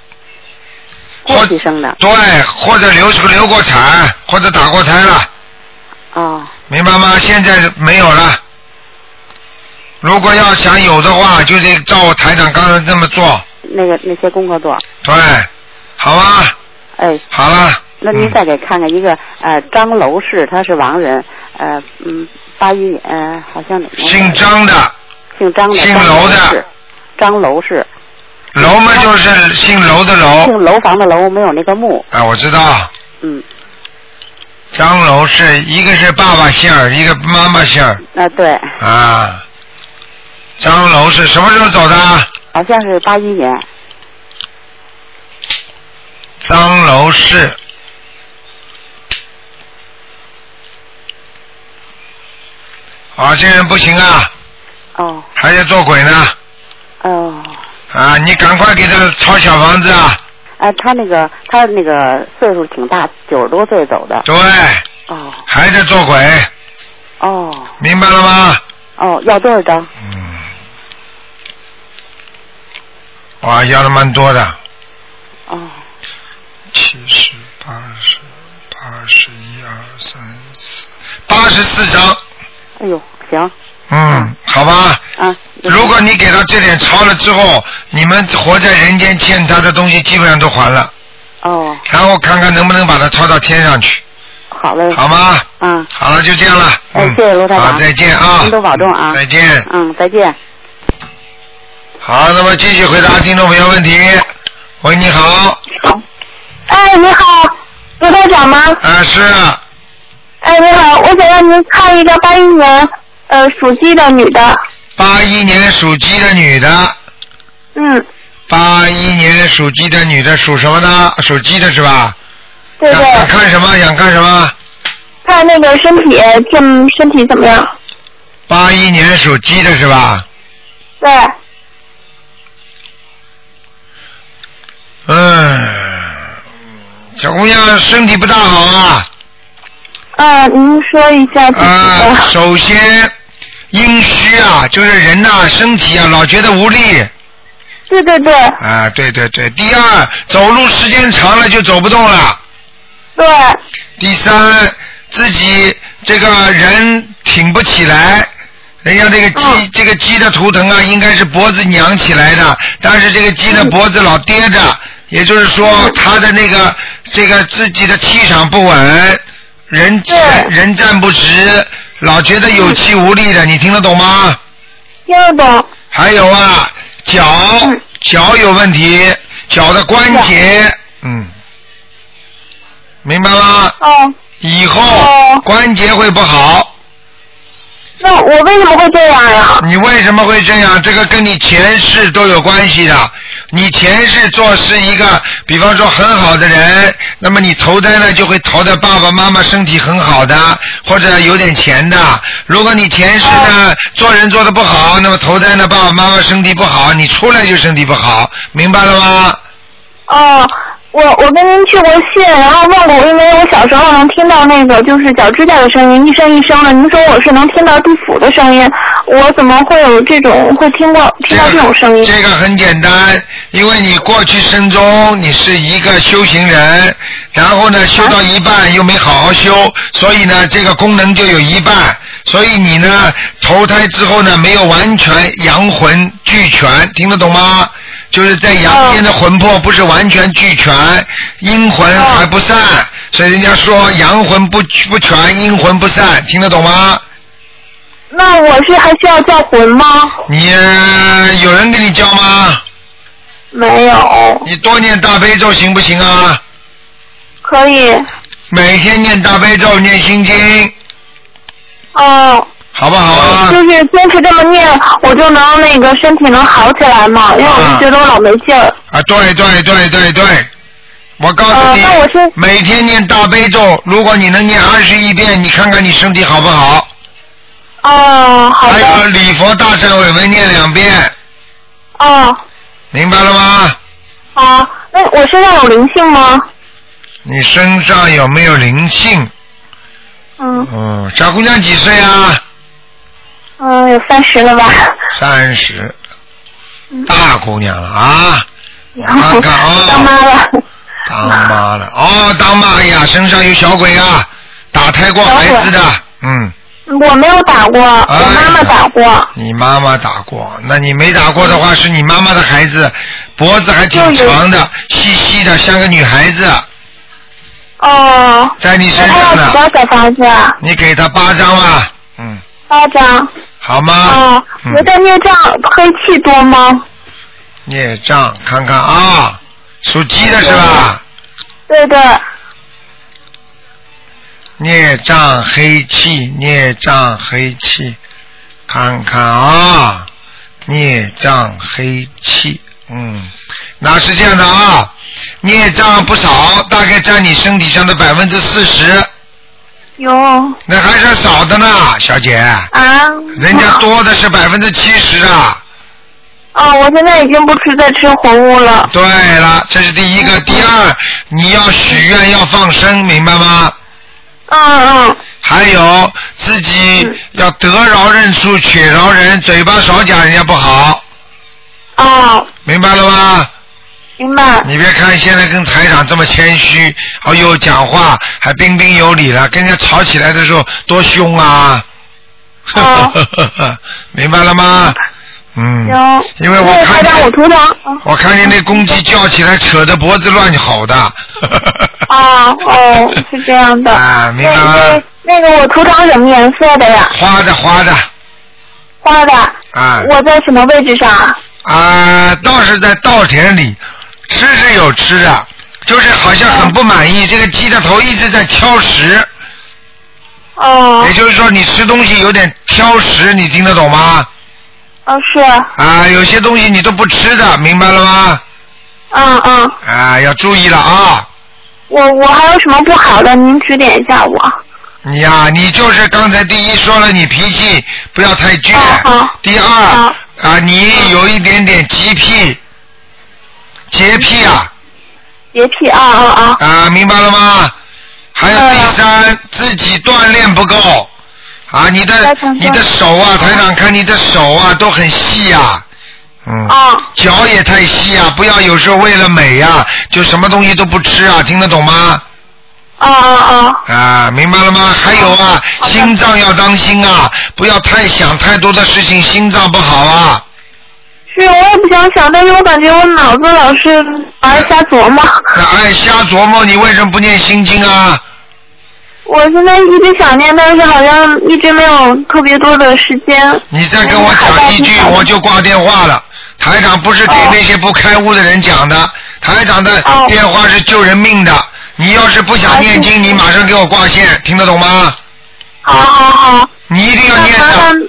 过去生的。对，或者流流过产，或者打过胎了。哦。明白吗？现在没有了。如果要想有的话，就得照我台长刚才这么做。那个那些功课做。对，好吧。哎。好了。那您再给看看一个呃张楼氏，他是亡人，呃嗯八一年呃好像？姓张的。姓张的。姓楼的。张楼氏。楼嘛就是姓楼的楼。姓楼房的楼没有那个木。啊，我知道。嗯。张楼是一个是爸爸姓儿，一个妈妈姓儿。啊对。啊。张楼是什么时候走的？好像是八一年。张楼是。啊，这人不行啊。哦。还在做鬼呢。哦。啊，你赶快给他抄小房子啊！哎，他那个他那个岁数挺大，九十多岁走的。对。哦。还在做鬼。哦。明白了吗？哦，要多少张？嗯。哇，要的蛮多的。哦。七十、八十、八十一二三四，八十四张。哎呦，行。嗯，好吧。啊。如果你给他这点抄了之后，你们活在人间欠他的东西基本上都还了。哦。然后看看能不能把它抄到天上去。好嘞。好吗？嗯。好了，就这样了。哎，谢谢罗台长。好，再见啊。您多保重啊。再见。嗯，再见。好，那么继续回答听众朋友问题。喂，你好。哎，你好，罗台长吗？啊，是。哎，你好，我想让您看一个八一年呃属鸡的女的。八一年属鸡的女的。嗯。八一年属鸡的女的属什么呢？属鸡的是吧？对对。想看什么？想看什么？看那个身体，健身体怎么样？八一年属鸡的是吧？对。嗯，小姑娘身体不大好啊。啊，您说一下。啊，首先阴虚啊，就是人呐、身体啊老觉得无力。对对对。啊，对对对。第二，走路时间长了就走不动了。对。第三，自己这个人挺不起来。人家这个鸡，这个鸡的图腾啊，应该是脖子扬起来的，但是这个鸡的脖子老跌着，也就是说，它的那个这个自己的气场不稳，人人人站不直，老觉得有气无力的，你听得懂吗？听得懂。还有啊，脚脚有问题，脚的关节，嗯，明白吗？哦。以后关节会不好。那我为什么会这样呀？你为什么会这样？这个跟你前世都有关系的。你前世做是一个，比方说很好的人，那么你投胎呢就会投在爸爸妈妈身体很好的，或者有点钱的。如果你前世呢做人做的不好，那么投胎呢爸爸妈妈身体不好，你出来就身体不好，明白了吗？哦。我我跟您去过信，然后问过，因为我小时候能听到那个就是脚指甲的声音，一声一声的。您说我是能听到地府的声音，我怎么会有这种会听过听到这种声音？这个很简单，因为你过去生中你是一个修行人，然后呢修到一半又没好好修，所以呢这个功能就有一半，所以你呢投胎之后呢没有完全阳魂俱全，听得懂吗？就是在阳间的魂魄不是完全俱全，阴魂还不散，所以人家说阳魂不不全，阴魂不散，听得懂吗？那我是还需要叫魂吗？你有人给你叫吗？没有。你多念大悲咒行不行啊？可以。每天念大悲咒，念心经。哦。好不好啊？就是坚持这么念，我就能那个身体能好起来嘛，因为我就觉得我老没劲儿。啊，对对对对对，我告诉你，那我先每天念大悲咒，如果你能念二十一遍，你看看你身体好不好？哦，好。还有礼佛大忏悔文念两遍。哦。明白了吗？好，那我身上有灵性吗？你身上有没有灵性？嗯。嗯，小姑娘几岁啊？嗯，有三十了吧？三十，大姑娘了啊！我看看啊，当妈了。当妈了哦，当妈呀，身上有小鬼啊，打胎过孩子的，嗯。我没有打过，我妈妈打过。你妈妈打过，那你没打过的话，是你妈妈的孩子，脖子还挺长的，细细的，像个女孩子。哦。在你身上呢。多少小房子？你给他八张吧，嗯。八张。好吗？啊，我的孽障黑气多吗？孽障，看看啊，属鸡的是吧？对的。孽障黑气，孽障黑气，看看啊，孽障黑气，嗯，那是这样的啊，孽障不少，大概占你身体上的百分之四十。有，那还是少的呢，小姐。啊。人家多的是百分之七十啊。哦，我现在已经不吃再吃活物了。对了，这是第一个，第二，你要许愿要放生，明白吗？嗯嗯。还有自己要得饶人处且饶人，嘴巴少讲人家不好。哦。明白了吗？明白。你别看现在跟台长这么谦虚，哦呦，讲话还彬彬有礼了，跟人家吵起来的时候多凶啊！明白了吗？嗯。行。因为我看见我图腾。我看见那公鸡叫起来，扯着脖子乱吼的。啊哦，是这样的。啊，明白吗？那个我图腾什么颜色的呀？花的，花的。花的。啊。我在什么位置上？啊，倒是在稻田里。吃是有吃的，就是好像很不满意，这个鸡的头一直在挑食。哦。也就是说，你吃东西有点挑食，你听得懂吗？哦，是。啊，有些东西你都不吃的，明白了吗？嗯嗯。啊，要注意了啊！我我还有什么不好的？您指点一下我。你呀，你就是刚才第一说了，你脾气不要太倔。第二啊，你有一点点急癖。洁癖啊！洁癖啊啊啊！啊，明白了吗？还有第三，自己锻炼不够啊！你的你的手啊，台长看你的手啊都很细呀，嗯，啊脚也太细啊！不要有时候为了美呀，就什么东西都不吃啊！听得懂吗？啊啊啊！啊，明白了吗？还有啊，心脏要当心啊，不要太想太多的事情，心脏不好啊。是，我也不想想，但是我感觉我脑子老是爱瞎琢磨。爱瞎琢磨，你为什么不念心经啊？我现在一直想念，但是好像一直没有特别多的时间。你再跟我讲一句，我就挂电话了。台长不是给那些不开悟的人讲的，台长的电话是救人命的。你要是不想念经，你马上给我挂线，听得懂吗？好好好。你一定要念的。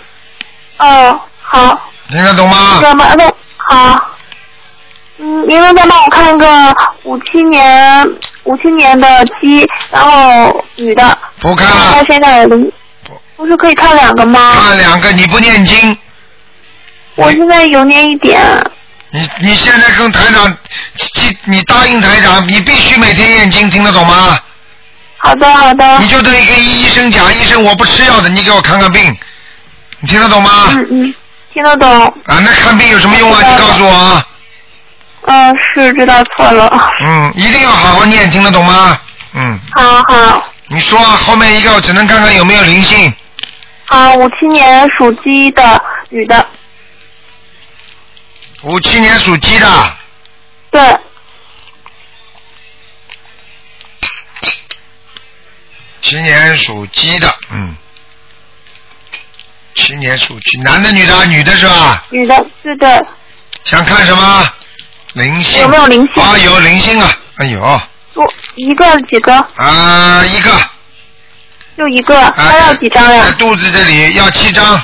哦，好。听得懂吗？听得懂，那好。嗯，您能再帮我看一个五七年五七年的鸡，然后女的。不看了。她现在零，不是可以看两个吗？看两个，你不念经。我现在有念一点。你你现在跟台长，你你答应台长，你必须每天念经，听得懂吗？好的好的。你就等于跟医生讲，医生我不吃药的，你给我看看病，你听得懂吗？嗯嗯，听得懂。啊，那看病有什么用啊？你告诉我啊。嗯，是知道错了。嗯，一定要好好念，听得懂吗？嗯。好好。你说后面一个，我只能看看有没有灵性。啊，五七年属鸡的女的。五七年属鸡的。对。七年属鸡的，嗯。七年属鸡，男的女的？女的是吧？女的，是的。想看什么？灵性有没有灵性？啊，有灵性啊！哎呦，我一个几个？啊，一个。就一个，他要几张呀？在肚子这里要七张。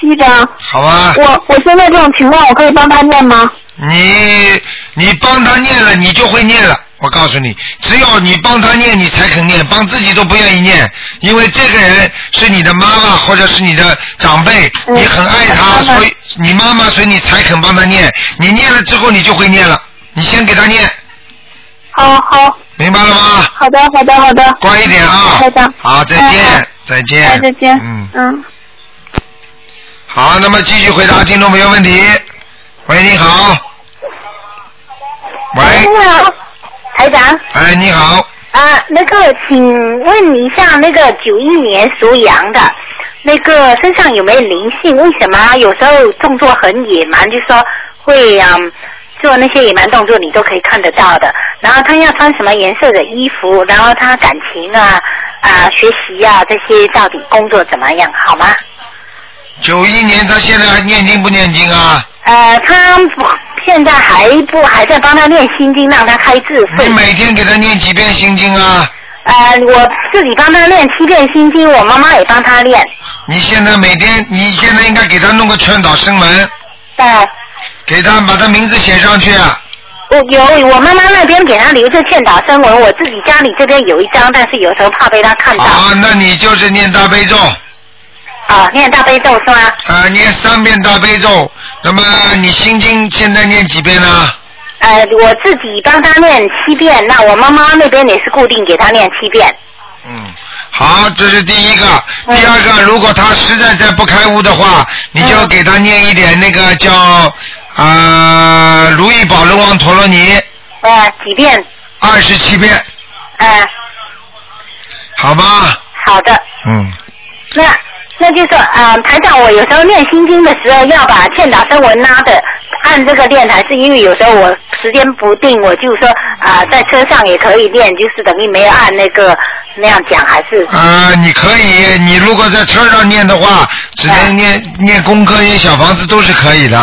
七张。好吧。我我现在这种情况，我可以帮他念吗？你你帮他念了，你就会念了。我告诉你，只有你帮他念，你才肯念，帮自己都不愿意念，因为这个人是你的妈妈或者是你的长辈，你很爱他，所以你妈妈，所以你才肯帮他念。你念了之后，你就会念了。你先给他念。好好。明白了吗？好的，好的，好的。乖一点啊。好的。好，再见，再见。再见。嗯嗯。好，那么继续回答听众朋友问题。喂，你好。喂。你好。台长，哎，你好。啊，那个，请问一下，那个九一年属羊的，那个身上有没有灵性？为什么有时候动作很野蛮，就说会嗯做那些野蛮动作，你都可以看得到的。然后他要穿什么颜色的衣服？然后他感情啊啊学习啊这些到底工作怎么样？好吗？九一年他现在还念经不念经啊？呃，他现在还不还在帮他念心经，让他开智慧。你每天给他念几遍心经啊？呃，我自己帮他念七遍心经，我妈妈也帮他念。你现在每天，你现在应该给他弄个劝导声文。对。给他把他名字写上去。啊我有，我妈妈那边给他留着劝导声文，我自己家里这边有一张，但是有时候怕被他看到。啊，那你就是念大悲咒。啊，念大悲咒是吗？啊，念三遍大悲咒。那么你心经现在念几遍呢？呃，我自己帮他念七遍，那我妈妈那边也是固定给他念七遍。嗯，好，这是第一个。第二个，如果他实在再不开悟的话，你就给他念一点那个叫呃如意宝轮王陀罗尼。呃，几遍？二十七遍。呃。好吧。好的。嗯。那。那就是啊，台长，我有时候念心经的时候要把欠打声文拉的按这个电台，是因为有时候我时间不定，我就说啊，在车上也可以念，就是等于没有按那个那样讲，还是啊，你可以，你如果在车上念的话，只能念念功课、念小房子都是可以的。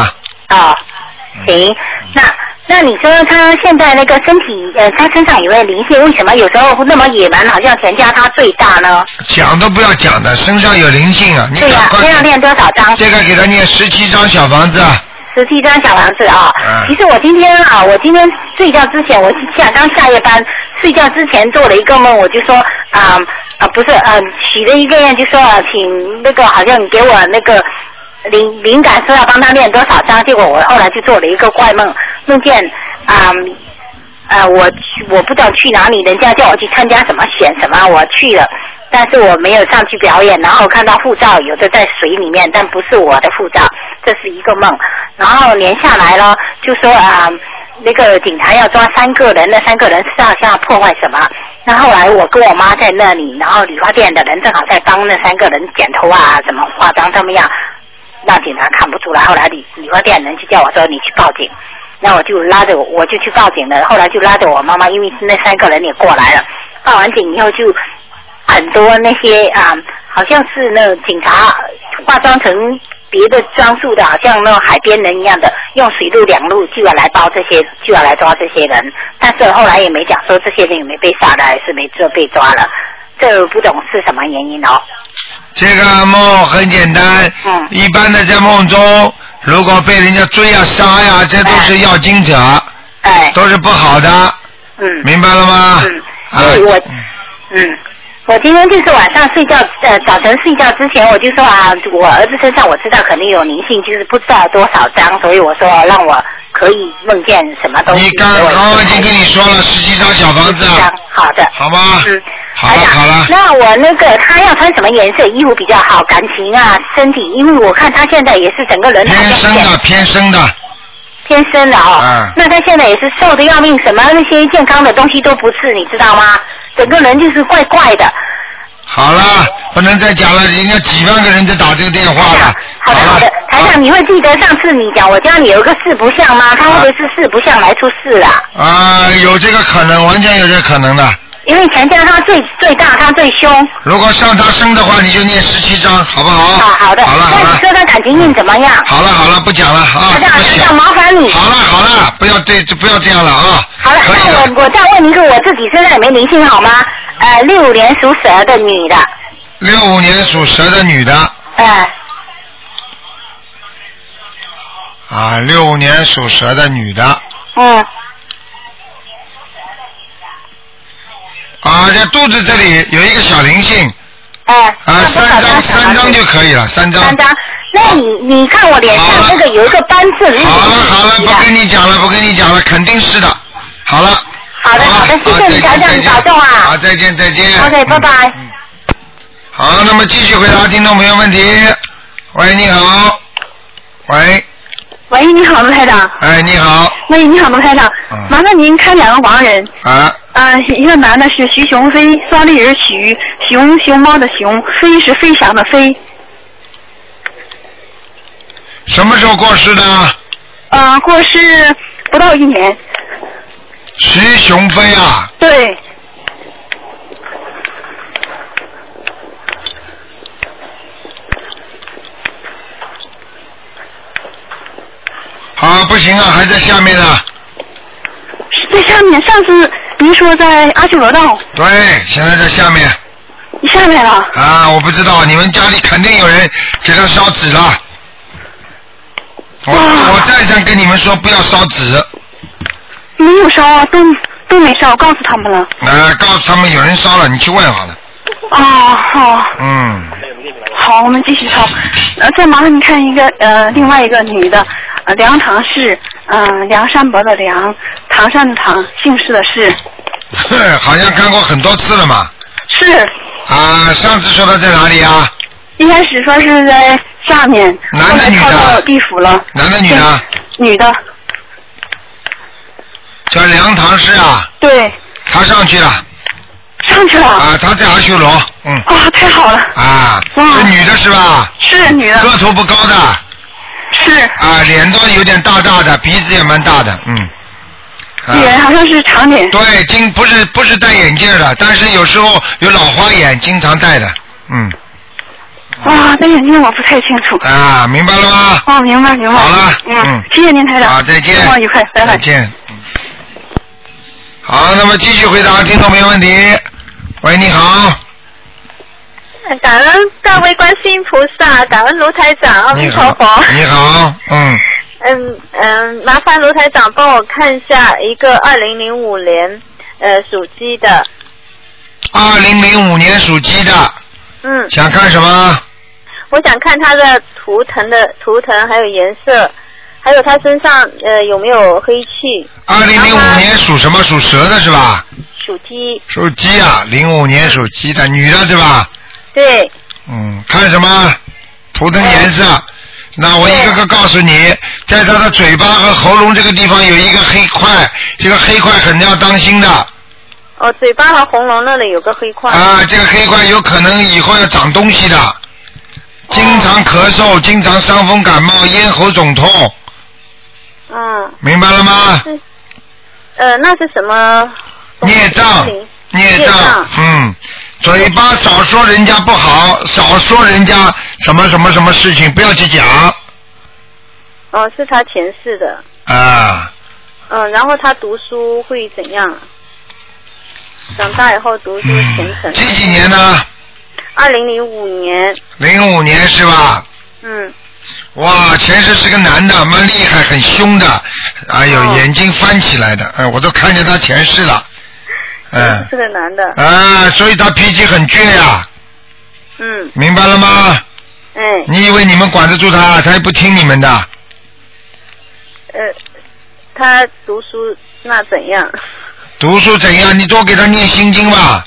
啊，行，那。那你说他现在那个身体，呃，他身上有没有灵性？为什么有时候那么野蛮，好像全家他最大呢？讲都不要讲的，身上有灵性啊！对呀，这要念多少张？这个给他念十七张小房子。十七张小房子啊！其实我今天啊，我今天睡觉之前，我下刚下夜班，睡觉之前做了一个梦，我就说啊啊，不是啊，许了一个愿，就说啊，请那个好像你给我那个。灵灵感说要帮他念多少章，结果我后来就做了一个怪梦，梦见啊啊我我不知道去哪里，人家叫我去参加什么选什么，我去了，但是我没有上去表演，然后看到护照有的在水里面，但不是我的护照，这是一个梦，然后连下来了，就说啊那个警察要抓三个人，那三个人是要破坏什么，那后来我跟我妈在那里，然后理发店的人正好在帮那三个人剪头啊，怎么化妆怎么样。让警察看不出来，后来理理发店人就叫我说你去报警，那我就拉着我我就去报警了。后来就拉着我妈妈，因为那三个人也过来了。报完警以后就很多那些啊，好像是那警察化妆成别的装束的，好像那海边人一样的，用水路两路就要来包这些，就要来抓这些人。但是后来也没讲说这些人有没有被杀的，还是没这被抓了。这不懂是什么原因哦。这个梦很简单，嗯，一般的在梦中，如果被人家追呀、杀呀，这都是要经者，哎，都是不好的，嗯，明白了吗？嗯，所以我，嗯。我今天就是晚上睡觉，呃，早晨睡觉之前我就说啊，我儿子身上我知道肯定有灵性，就是不知道多少张，所以我说让我可以梦见什么东西。你刚刚已经跟你说了十七张小房子啊，好的，好吗？嗯，好了好了，那我那个他要穿什么颜色衣服比较好？感情啊，身体，因为我看他现在也是整个人偏生的偏生的，偏生的哦。嗯。那他现在也是瘦的要命，什么那些健康的东西都不吃，你知道吗？整个人就是怪怪的。好了，不能再讲了，人家几万个人在打这个电话了。好的好的，台长，你会记得上次你讲我家里有个四不像吗？他会不会是四不像来出事啊？啊，有这个可能，完全有这个可能的。因为全家他最最大，他最凶。如果上他生的话，你就念十七章，好不好？好好的。好了好了。那你说他感情运怎么样？好了好了，不讲了啊。台长台长，麻烦你。好了好了，不要对，不要这样了啊。好了，那我我再问一个，我自己身上有没有灵性好吗？呃，六五年属蛇的女的。六五年属蛇的女的。哎。啊，六五年属蛇的女的。嗯。啊，在肚子这里有一个小灵性。哎。啊，三张三张就可以了，三张。三张，那你你看我脸上这个有一个斑刺，好了好了，不跟你讲了，不跟你讲了，肯定是的。好了。好的好的，谢谢你，台长，你保重啊。好，再见再见。OK，拜拜。好，那么继续回答听众朋友问题。喂，你好。喂。喂，你好，卢台长。哎，你好。喂，你好，卢台长。嗯。麻烦您看两个亡人。啊。啊，一个男的是徐雄飞，双立人徐，熊熊猫的熊，飞是飞翔的飞。什么时候过世的？啊，过世不到一年。徐雄飞啊。对。啊，不行啊，还在下面呢。在下面，上次您说在阿修罗道。对，现在在下面。你下面了。啊，我不知道，你们家里肯定有人给他烧纸了。我我再三跟你们说不要烧纸。没有烧啊，都都没烧，我告诉他们了。啊，告诉他们有人烧了，你去问好了。啊，好。嗯。好，我们继续抄。呃，再麻烦你看一个呃，另外一个女的，呃，梁唐氏，嗯、梁山伯的梁，唐山的唐，姓氏的氏。好像看过很多次了嘛。是。啊，上次说的在哪里啊？一开始说是在下面，男的女的后来跳到地府了。男的女的？女的。叫梁唐氏啊。对。他上去了。上去了。啊，他在阿修罗，嗯。啊，太好了。啊，是女的是吧？是女的。个头不高的。是。啊，脸都有点大大的，鼻子也蛮大的，嗯。啊脸好像是长脸。对，经不是不是戴眼镜的，但是有时候有老花眼，经常戴的，嗯。哇，戴眼镜我不太清楚。啊，明白了吗？哦，明白明白。好了嗯嗯，谢谢您台长。好，再见。周末愉快，拜拜。再见。嗯好，那么继续回答听众朋友问题。喂，你好。感恩大威观世音菩萨，感恩卢台长，阿弥你好陀佛。。你好，嗯，嗯嗯，麻烦卢台长帮我看一下一个二零零五年呃属鸡的，二零零五年属鸡的，嗯，想看什么？我想看他的图腾的图腾还有颜色，还有他身上呃有没有黑气。二零零五年属什么？属蛇的是吧？属鸡，属鸡啊，零五年属鸡的，女的对吧？对，嗯，看什么？图腾颜色。那我一个个告诉你，在他的嘴巴和喉咙这个地方有一个黑块，这个黑块肯定要当心的哦，嘴巴和喉咙那里有个黑块。啊，这个黑块有可能以后要长东西的，经常咳嗽，经常伤风感冒，咽喉肿痛，嗯。明白了吗？是呃，那是什么？孽障，孽障，嗯，嘴巴少说人家不好，少说人家什么什么什么事情，不要去讲哦，是他前世的。啊。嗯，然后他读书会怎样？长大以后读书虔诚。几几年呢？二零零五年。零五年是吧？嗯。哇，前世是个男的，蛮厉害，很凶的，哎呦，眼睛翻起来的，哎，我都看见他前世了。嗯。是个男的。啊，所以他脾气很倔呀。嗯。明白了吗？哎。你以为你们管得住他？他也不听你们的。呃，他读书那怎样？读书怎样？你多给他念心经吧。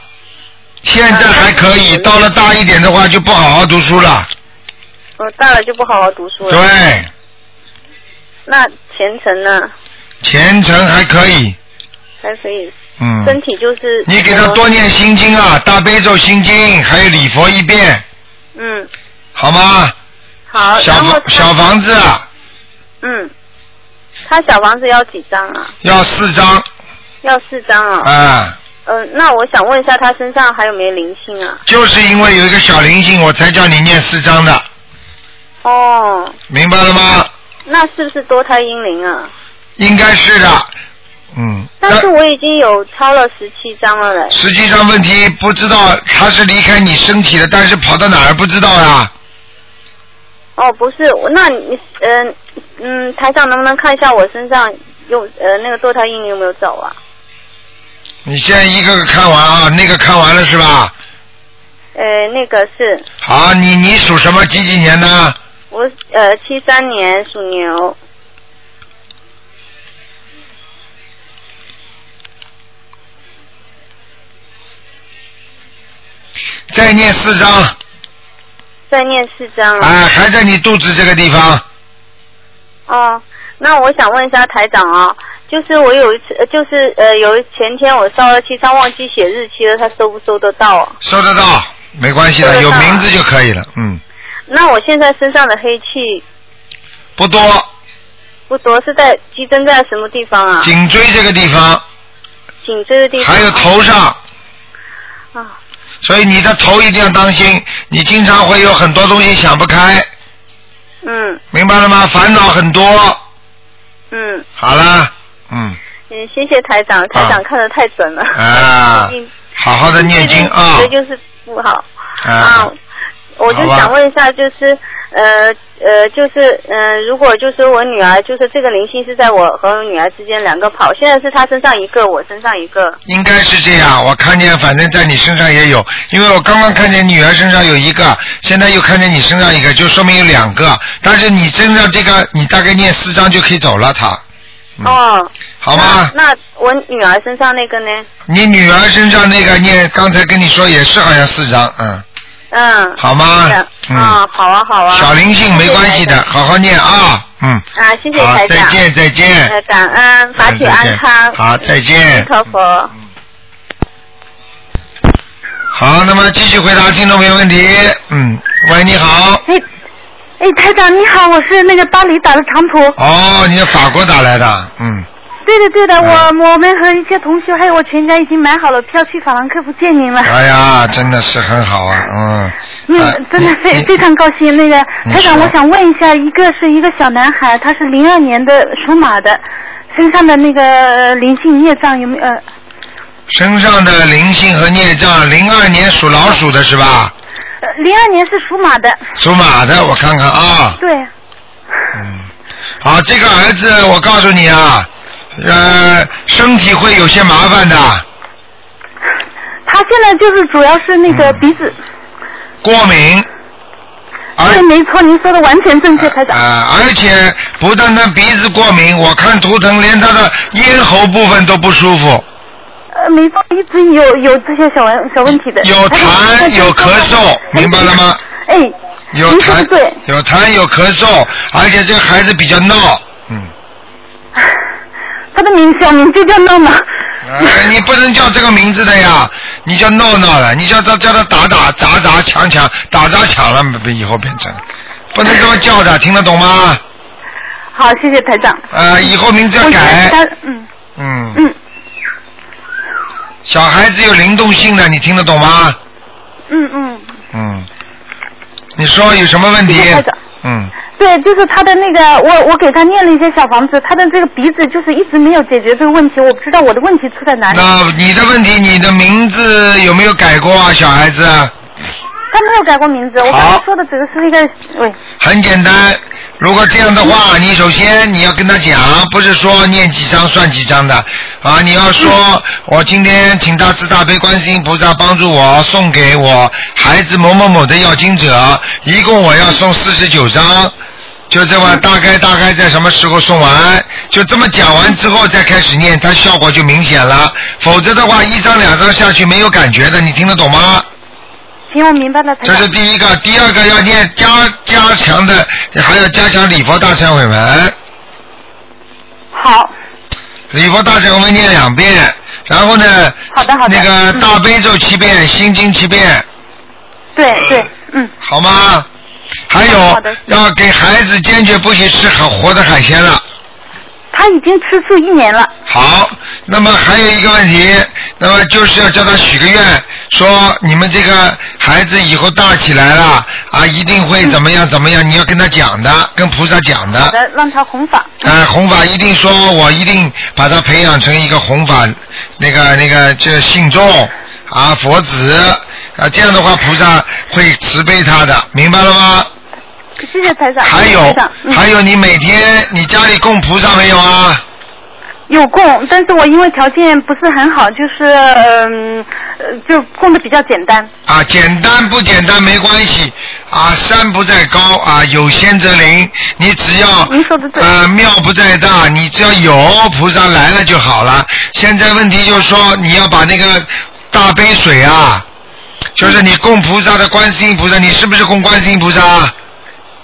现在还可以，到了大一点的话就不好好读书了。哦，大了就不好好读书了。对。那前程呢？前程还可以。还可以。嗯。身体就是。你给他多念心经啊，大悲咒心经，还有礼佛一遍。嗯。好吗？好。小房小房子。嗯。他小房子要几张啊？要四张。要四张啊。啊。嗯，那我想问一下，他身上还有没有灵性啊？就是因为有一个小灵性，我才叫你念四张的。哦。明白了吗？那是不是多胎婴灵啊？应该是的，嗯。但是我已经有抄了十七张了嘞。实际上问题不知道他是离开你身体的，但是跑到哪儿不知道呀？哦，不是，那你嗯嗯，台上能不能看一下我身上有呃那个堕胎印有没有走啊？你现在一个个看完啊，那个看完了是吧？呃，那个是。好，你你属什么？几几年的？我呃七三年属牛。再念四张。再念四张啊。啊，还在你肚子这个地方。哦，那我想问一下台长啊，就是我有一次，呃就是呃有一前天我烧了七张，忘记写日期了，他收不收得到啊？收得到，没关系的，有名字就可以了，嗯，那我现在身上的黑气不多，不多，是在集中在什么地方啊？颈椎这个地方，颈椎的地方。还有头上，啊。所以你的头一定要当心，你经常会有很多东西想不开，嗯。明白了吗？烦恼很多，嗯。好了，嗯，嗯，谢谢台长，台长看的太准了。啊好好的念经啊。最，近就是不好。啊。啊，我就想问一下，就是呃呃，就是嗯、呃，如果就是我女儿，就是这个灵性是在我和我女儿之间两个跑，现在是她身上一个，我身上一个。应该是这样。我看见，反正在你身上也有，因为我刚刚看见女儿身上有一个，现在又看见你身上一个，就说明有两个。但是你身上这个，你大概念四张就可以走了，她。哦。嗯好吗？那那我女儿身上那个呢？你女儿身上那个念，刚才跟你说也是好像四张，嗯，嗯。好吗嗯啊，好啊，好啊。小灵性没关系的，好好念啊，嗯。啊，谢谢好台长。再见再见呃，感恩，法体安康。好再见阿弥陀佛。好，那么继续回答听众朋友问题。嗯，喂，你好。哎，哎，台长你好，我是那个巴黎打的长途。哦，你是法国打来的，嗯，对的对的，我我们和一些同学还有我全家已经买好了票去法兰克福见您了。哎呀，真的是很好啊，嗯。嗯，真的非非常高兴。那个你台长，说我想问一下，一个是一个小男孩，他是零二年的属马的，身上的那个呃灵性业障有没有？呃身上的灵性和孽障，零二年属老鼠的是吧？呃，零二年是属马的。属马的，我看看啊。对。好，这个儿子，我告诉你啊，呃，身体会有些麻烦的，他现在就是主要是那个鼻子。过敏。对，没错，您说的完全正确，台长。啊，而且不单单鼻子过敏，我看图腾连他的咽喉部分都不舒服，呃，没错，一直有有这些小问小问题的。有痰有咳嗽，明白了吗？哎，有痰对，有痰有咳嗽，而且这个孩子比较闹，他的名小名就叫闹闹。哎，你不能叫这个名字的呀，你叫闹闹了，你叫他叫他打打砸砸抢抢打砸抢了，不以后变成，不能这么叫的，听得懂吗？好，谢谢台长。呃，以后名字要改，他嗯嗯，嗯小孩子有灵动性的，你听得懂吗？嗯嗯，嗯，你说有什么问题？嗯，对，就是他的那个，我我给他念了一些小房子，他的这个鼻子就是一直没有解决这个问题，我不知道我的问题出在哪里。那你的问题，你的名字有没有改过啊，小孩子？他没有改过名字，我刚才说的只是一个喂。很简单，如果这样的话，你首先你要跟他讲，不是说念几张算几张的啊，你要说，我今天请大慈大悲观世音菩萨帮助我送给我孩子某某某的要经者，一共我要送四十九张，就这么大概大概在什么时候送完？就这么讲完之后再开始念，它效果就明显了。否则的话，一张两张下去没有感觉的，你听得懂吗？行，我明白了。这是第一个，第二个要念加加强的，还要加强礼佛大忏悔文。好。礼佛大忏悔文念两遍，然后呢？好的好的。那个大悲咒七遍，心经七遍。对对，嗯。好吗？还有要给孩子坚决不许吃很活的海鲜了。他已经吃素一年了。好，那么还有一个问题，那么就是要叫他许个愿，说你们这个孩子以后大起来了啊，一定会怎么样怎么样，你要跟他讲的，跟菩萨讲的。好的，让他弘法。啊，弘法一定说，我一定把他培养成一个弘法那个那个这信众啊佛子啊，这样的话菩萨会慈悲他的，明白了吗？谢谢台长。还有还有，你每天你家里供菩萨没有啊？有供，但是我因为条件不是很好，就是嗯，就供的比较简单。啊，简单不简单没关系啊，山不在高啊，有仙则灵。你只要您说的对。呃，庙不在大，你只要有菩萨来了就好了。现在问题就是说，你要把那个大杯水啊，就是你供菩萨的观世音菩萨，你是不是供观世音菩萨？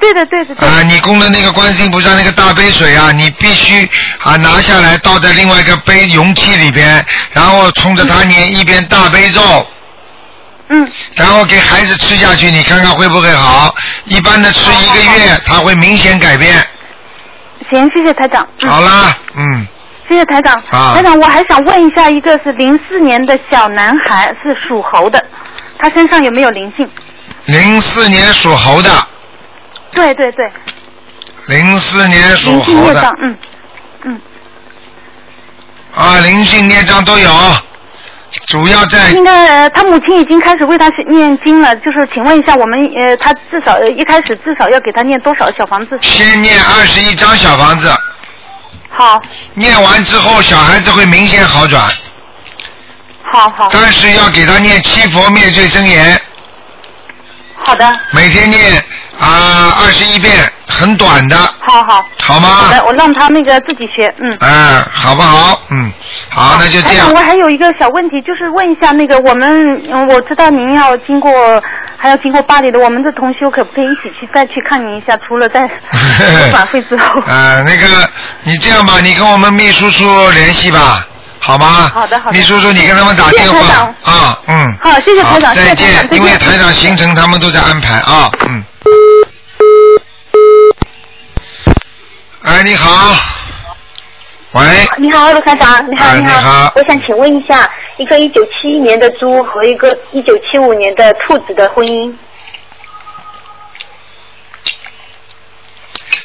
对的，对的，对。啊，你供的那个观世音菩萨那个大杯水啊，你必须啊拿下来倒在另外一个杯容器里边，然后冲着它念一遍大悲咒。嗯。然后给孩子吃下去，你看看会不会好？一般的吃一个月，他会明显改变。行，谢谢台长。好啦，嗯。谢谢台长。啊。台长，我还想问一下，一个是零四年的小男孩，是属猴的，他身上有没有灵性？零四年属猴的。对对对。零四年属猴的，嗯嗯。啊，灵性孽障都有，主要在应该呃，他母亲已经开始为他念经了，就是请问一下，我们呃，他至少呃一开始至少要给他念多少小房子？先念二十一张小房子。好。念完之后，小孩子会明显好转。好好。但是要给他念七佛灭罪真言。好的。每天念啊二十一遍，很短的。好好。好吗？好的，我让他那个自己学，嗯。嗯，好不好？嗯，好，那就这样哎。我还有一个小问题，就是问一下那个我们，嗯我知道您要经过还要经过巴黎的，我们的同修可不可以一起去再去看您一下？除了在 晚会之后。呃，那个，你这样吧，你跟我们秘书处联系吧，好吗？好的好的秘书处，你跟他们打电话啊，嗯。好谢谢台长再见，再见因为台长行程他们都在安排啊，嗯。哎，你好。喂。你好，卢台长，你好，哎你好我想请问一下，一个一九七一年的猪和一个一九七五年的兔子的婚姻。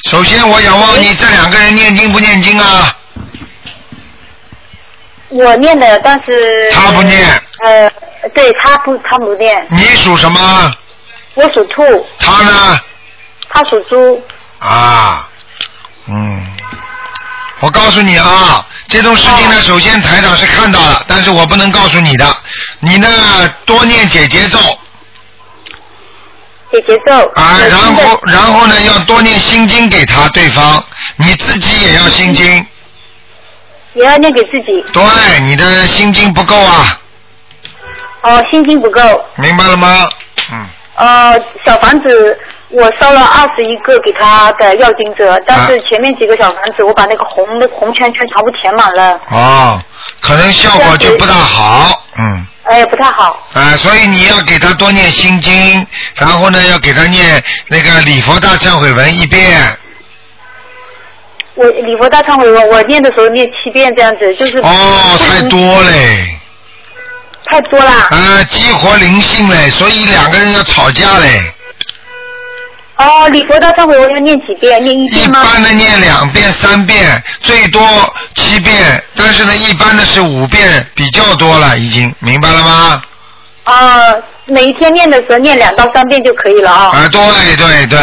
首先，我想问你，这两个人念经不念经啊？我念的，但是他不念。呃，对他不，他不念。你属什么？我属兔。他呢？他属猪。啊，嗯，我告诉你啊，这种事情呢，首先台长是看到了，但是我不能告诉你的。你呢，多念姐姐咒姐姐咒。啊，然后然后呢，要多念心经给他对方，你自己也要心经。也要念给自己。对，你的心经不够啊，哦，心经不够。明白了吗？嗯。呃，小房子我烧了二十一个给他的要经者，但啊是前面几个小房子我把那个红的红圈圈全部填满了，哦，可能效果就不大好，嗯。哎，不太好。啊，所以你要给他多念心经，然后呢，要给他念那个礼佛大忏悔文一遍。我礼佛大忏悔文我念的时候念七遍这样子，就是哦，太多嘞。太多啦。呃，激活灵性嘞，所以两个人要吵架嘞。哦，礼佛大忏悔文要念几遍？念一遍吗？一般的念两遍、三遍，最多七遍，但是呢，一般的是五遍，比较多了，已经明白了吗？啊，每一天念的时候念两到三遍就可以了啊。啊，对对对。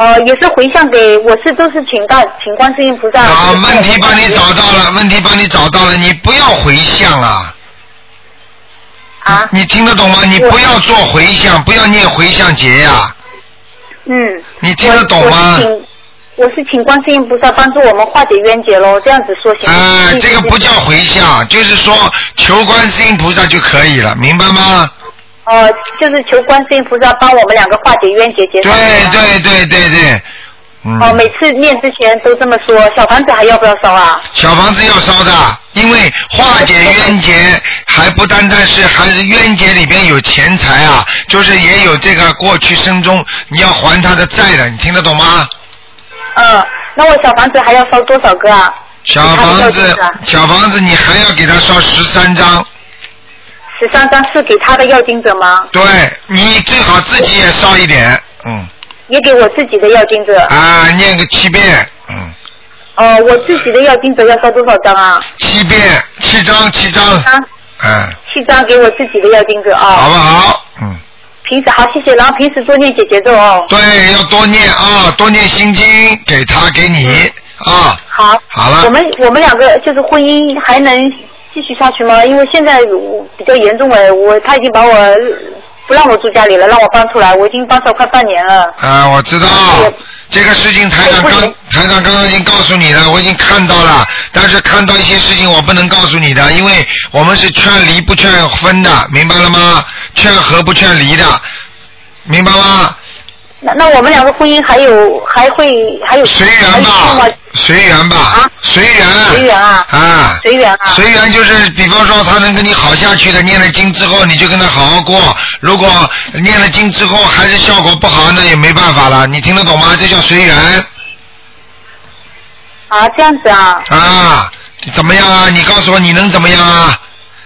呃，也是回向给，我是都是请到请观世音菩萨。啊，问题帮你找到了，问题帮你找到了，你不要回向啊。啊。你听得懂吗？你不要做回向，不要念回向节呀、嗯。你听得懂吗我是请我是请观世音菩萨帮助我们化解冤结喽，这样子说行吗？啊，这个不叫回向，就是说求观世音菩萨就可以了，明白吗？哦、就是求观世音菩萨帮我们两个化解冤结结。对对对对对，嗯。哦，每次念之前都这么说，小房子还要不要烧啊？小房子要烧的，因为化解冤结还不单单是还是冤结里边有钱财啊，就是也有这个过去生中你要还他的债的，你听得懂吗？嗯，那我小房子还要烧多少个啊？小房子，小房子你还要给他烧十三张，十三张是给他的要经者吗？对你最好自己也烧一点，嗯，也给我自己的要经者。啊，念个七遍，嗯，哦，我自己的要经者要烧多少张啊？七遍，七张，七张，嗯，七张给我自己的要经者啊。好不好？嗯，平时好，谢谢。然后平时多念姐姐咒哦。对，要多念啊，多念心经给他给你啊，好。好了我们我们两个就是婚姻还能继续下去吗？因为现在我比较严重哎，我他已经把我不让我住家里了，让我搬出来，我已经搬出来快半年了。啊，我知道这个事情台长刚台长刚刚已经告诉你了，我已经看到了，但是看到一些事情我不能告诉你的，因为我们是劝离不劝分的，明白了吗？劝和不劝离的，明白吗？那那我们两个婚姻还有还会还有随缘吧，随缘吧，随缘，随缘啊啊，随缘啊，随缘就是，比方说他能跟你好下去的，念了经之后，你就跟他好好过。如果念了经之后还是效果不好，那也没办法了。你听得懂吗？这叫随缘啊，这样子啊。啊。怎么样啊？你告诉我你能怎么样啊？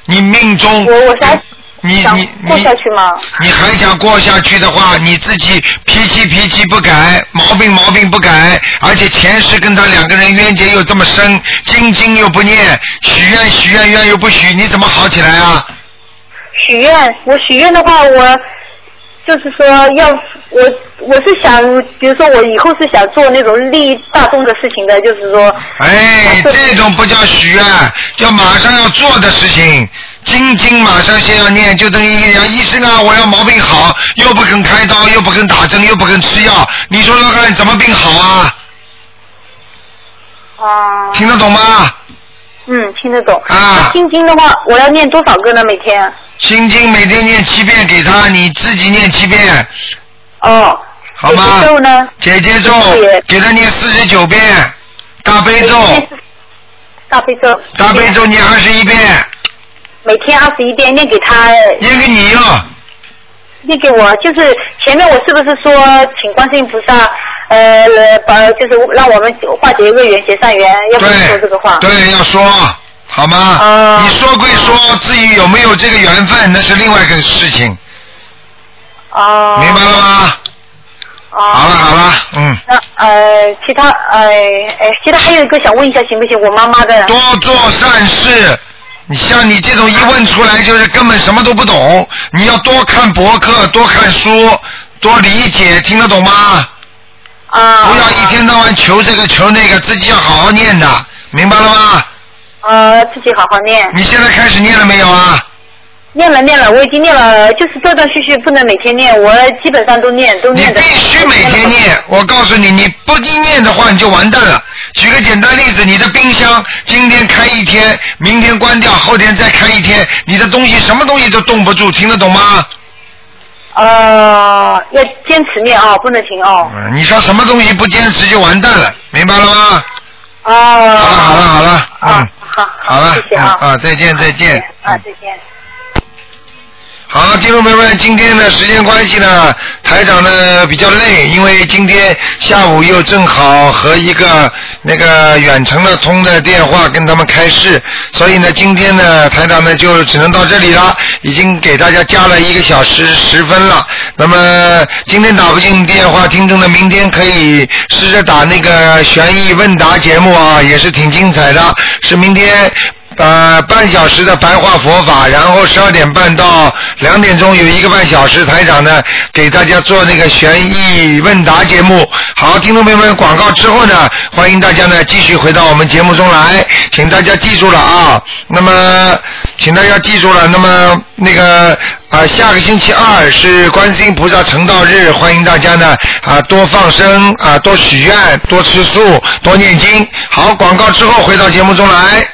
你命中我我才你你过下去吗？你还想过下去的话，你自己脾气脾气不改，毛病毛病不改，而且前世跟他两个人冤结又这么深，经经又不念，许愿许愿愿又不许，你怎么好起来啊？许愿，我许愿的话，我就是说要我我是想，比如说我以后是想做那种利益大众的事情的，就是说。哎，这种不叫许愿，叫马上要做的事情。经经马上先要念，就等于讲医生啊，我要毛病好，又不肯开刀，又不肯打针，又不肯吃药，你说说看，怎么病好啊？啊。听得懂吗？嗯，听得懂。啊。心经的话，我要念多少个呢？每天？心经每天念七遍给他，你自己念七遍。哦。好吗？姐姐咒呢？姐姐咒给他念四十九遍，大悲咒。大悲咒。大悲咒念二十一遍。每天二十一遍念给他。念给你哟。念给我，就是前面我是不是说请观世音菩萨，呃，把就是让我们化解恶缘结善缘，要不要说这个话？对，要说，好吗？你说归说，至于有没有这个缘分，那是另外一个事情。哦。明白了吗？哦。好了好了，嗯。那呃，其他呃哎，其他还有一个想问一下，行不行？我妈妈的。多做善事。你像你这种一问出来就是根本什么都不懂，你要多看博客，多看书，多理解，听得懂吗？啊。不要一天到晚求这个求那个，自己要好好念的，明白了吗？呃，自己好好念。你现在开始念了没有啊？念了念了，我已经念了，就是断断续续，不能每天念，我基本上都念，都念的。必须每天念，我告诉你，你不一念的话，你就完蛋了。举个简单例子，你的冰箱今天开一天，明天关掉，后天再开一天，你的东西什么东西都冻不住，听得懂吗？呃，要坚持念啊，不能停哦。嗯，你说什么东西不坚持就完蛋了，明白了吗？哦。好了好了好了，嗯，好，好了，谢谢啊嗯啊，再见再见。啊，再见。好，听众朋友们，今天的时间关系呢，台长呢比较累，因为今天下午又正好和一个那个远程的通的电话跟他们开市，所以呢，今天呢台长呢就只能到这里了，已经给大家加了一个小时十分了。那么今天打不进电话，听众呢明天可以试着打那个悬疑问答节目啊，也是挺精彩的，是明天。呃，半小时的白话佛法，然后十二点半到两点钟有一个半小时，台长呢给大家做那个悬疑问答节目。好，听众朋友们，广告之后呢，欢迎大家呢继续回到我们节目中来，请大家记住了啊。那么，请大家记住了，那么那个啊，下个星期二是观世音菩萨成道日，欢迎大家呢啊多放生啊，多许愿，多吃素，多念经。好，广告之后回到节目中来。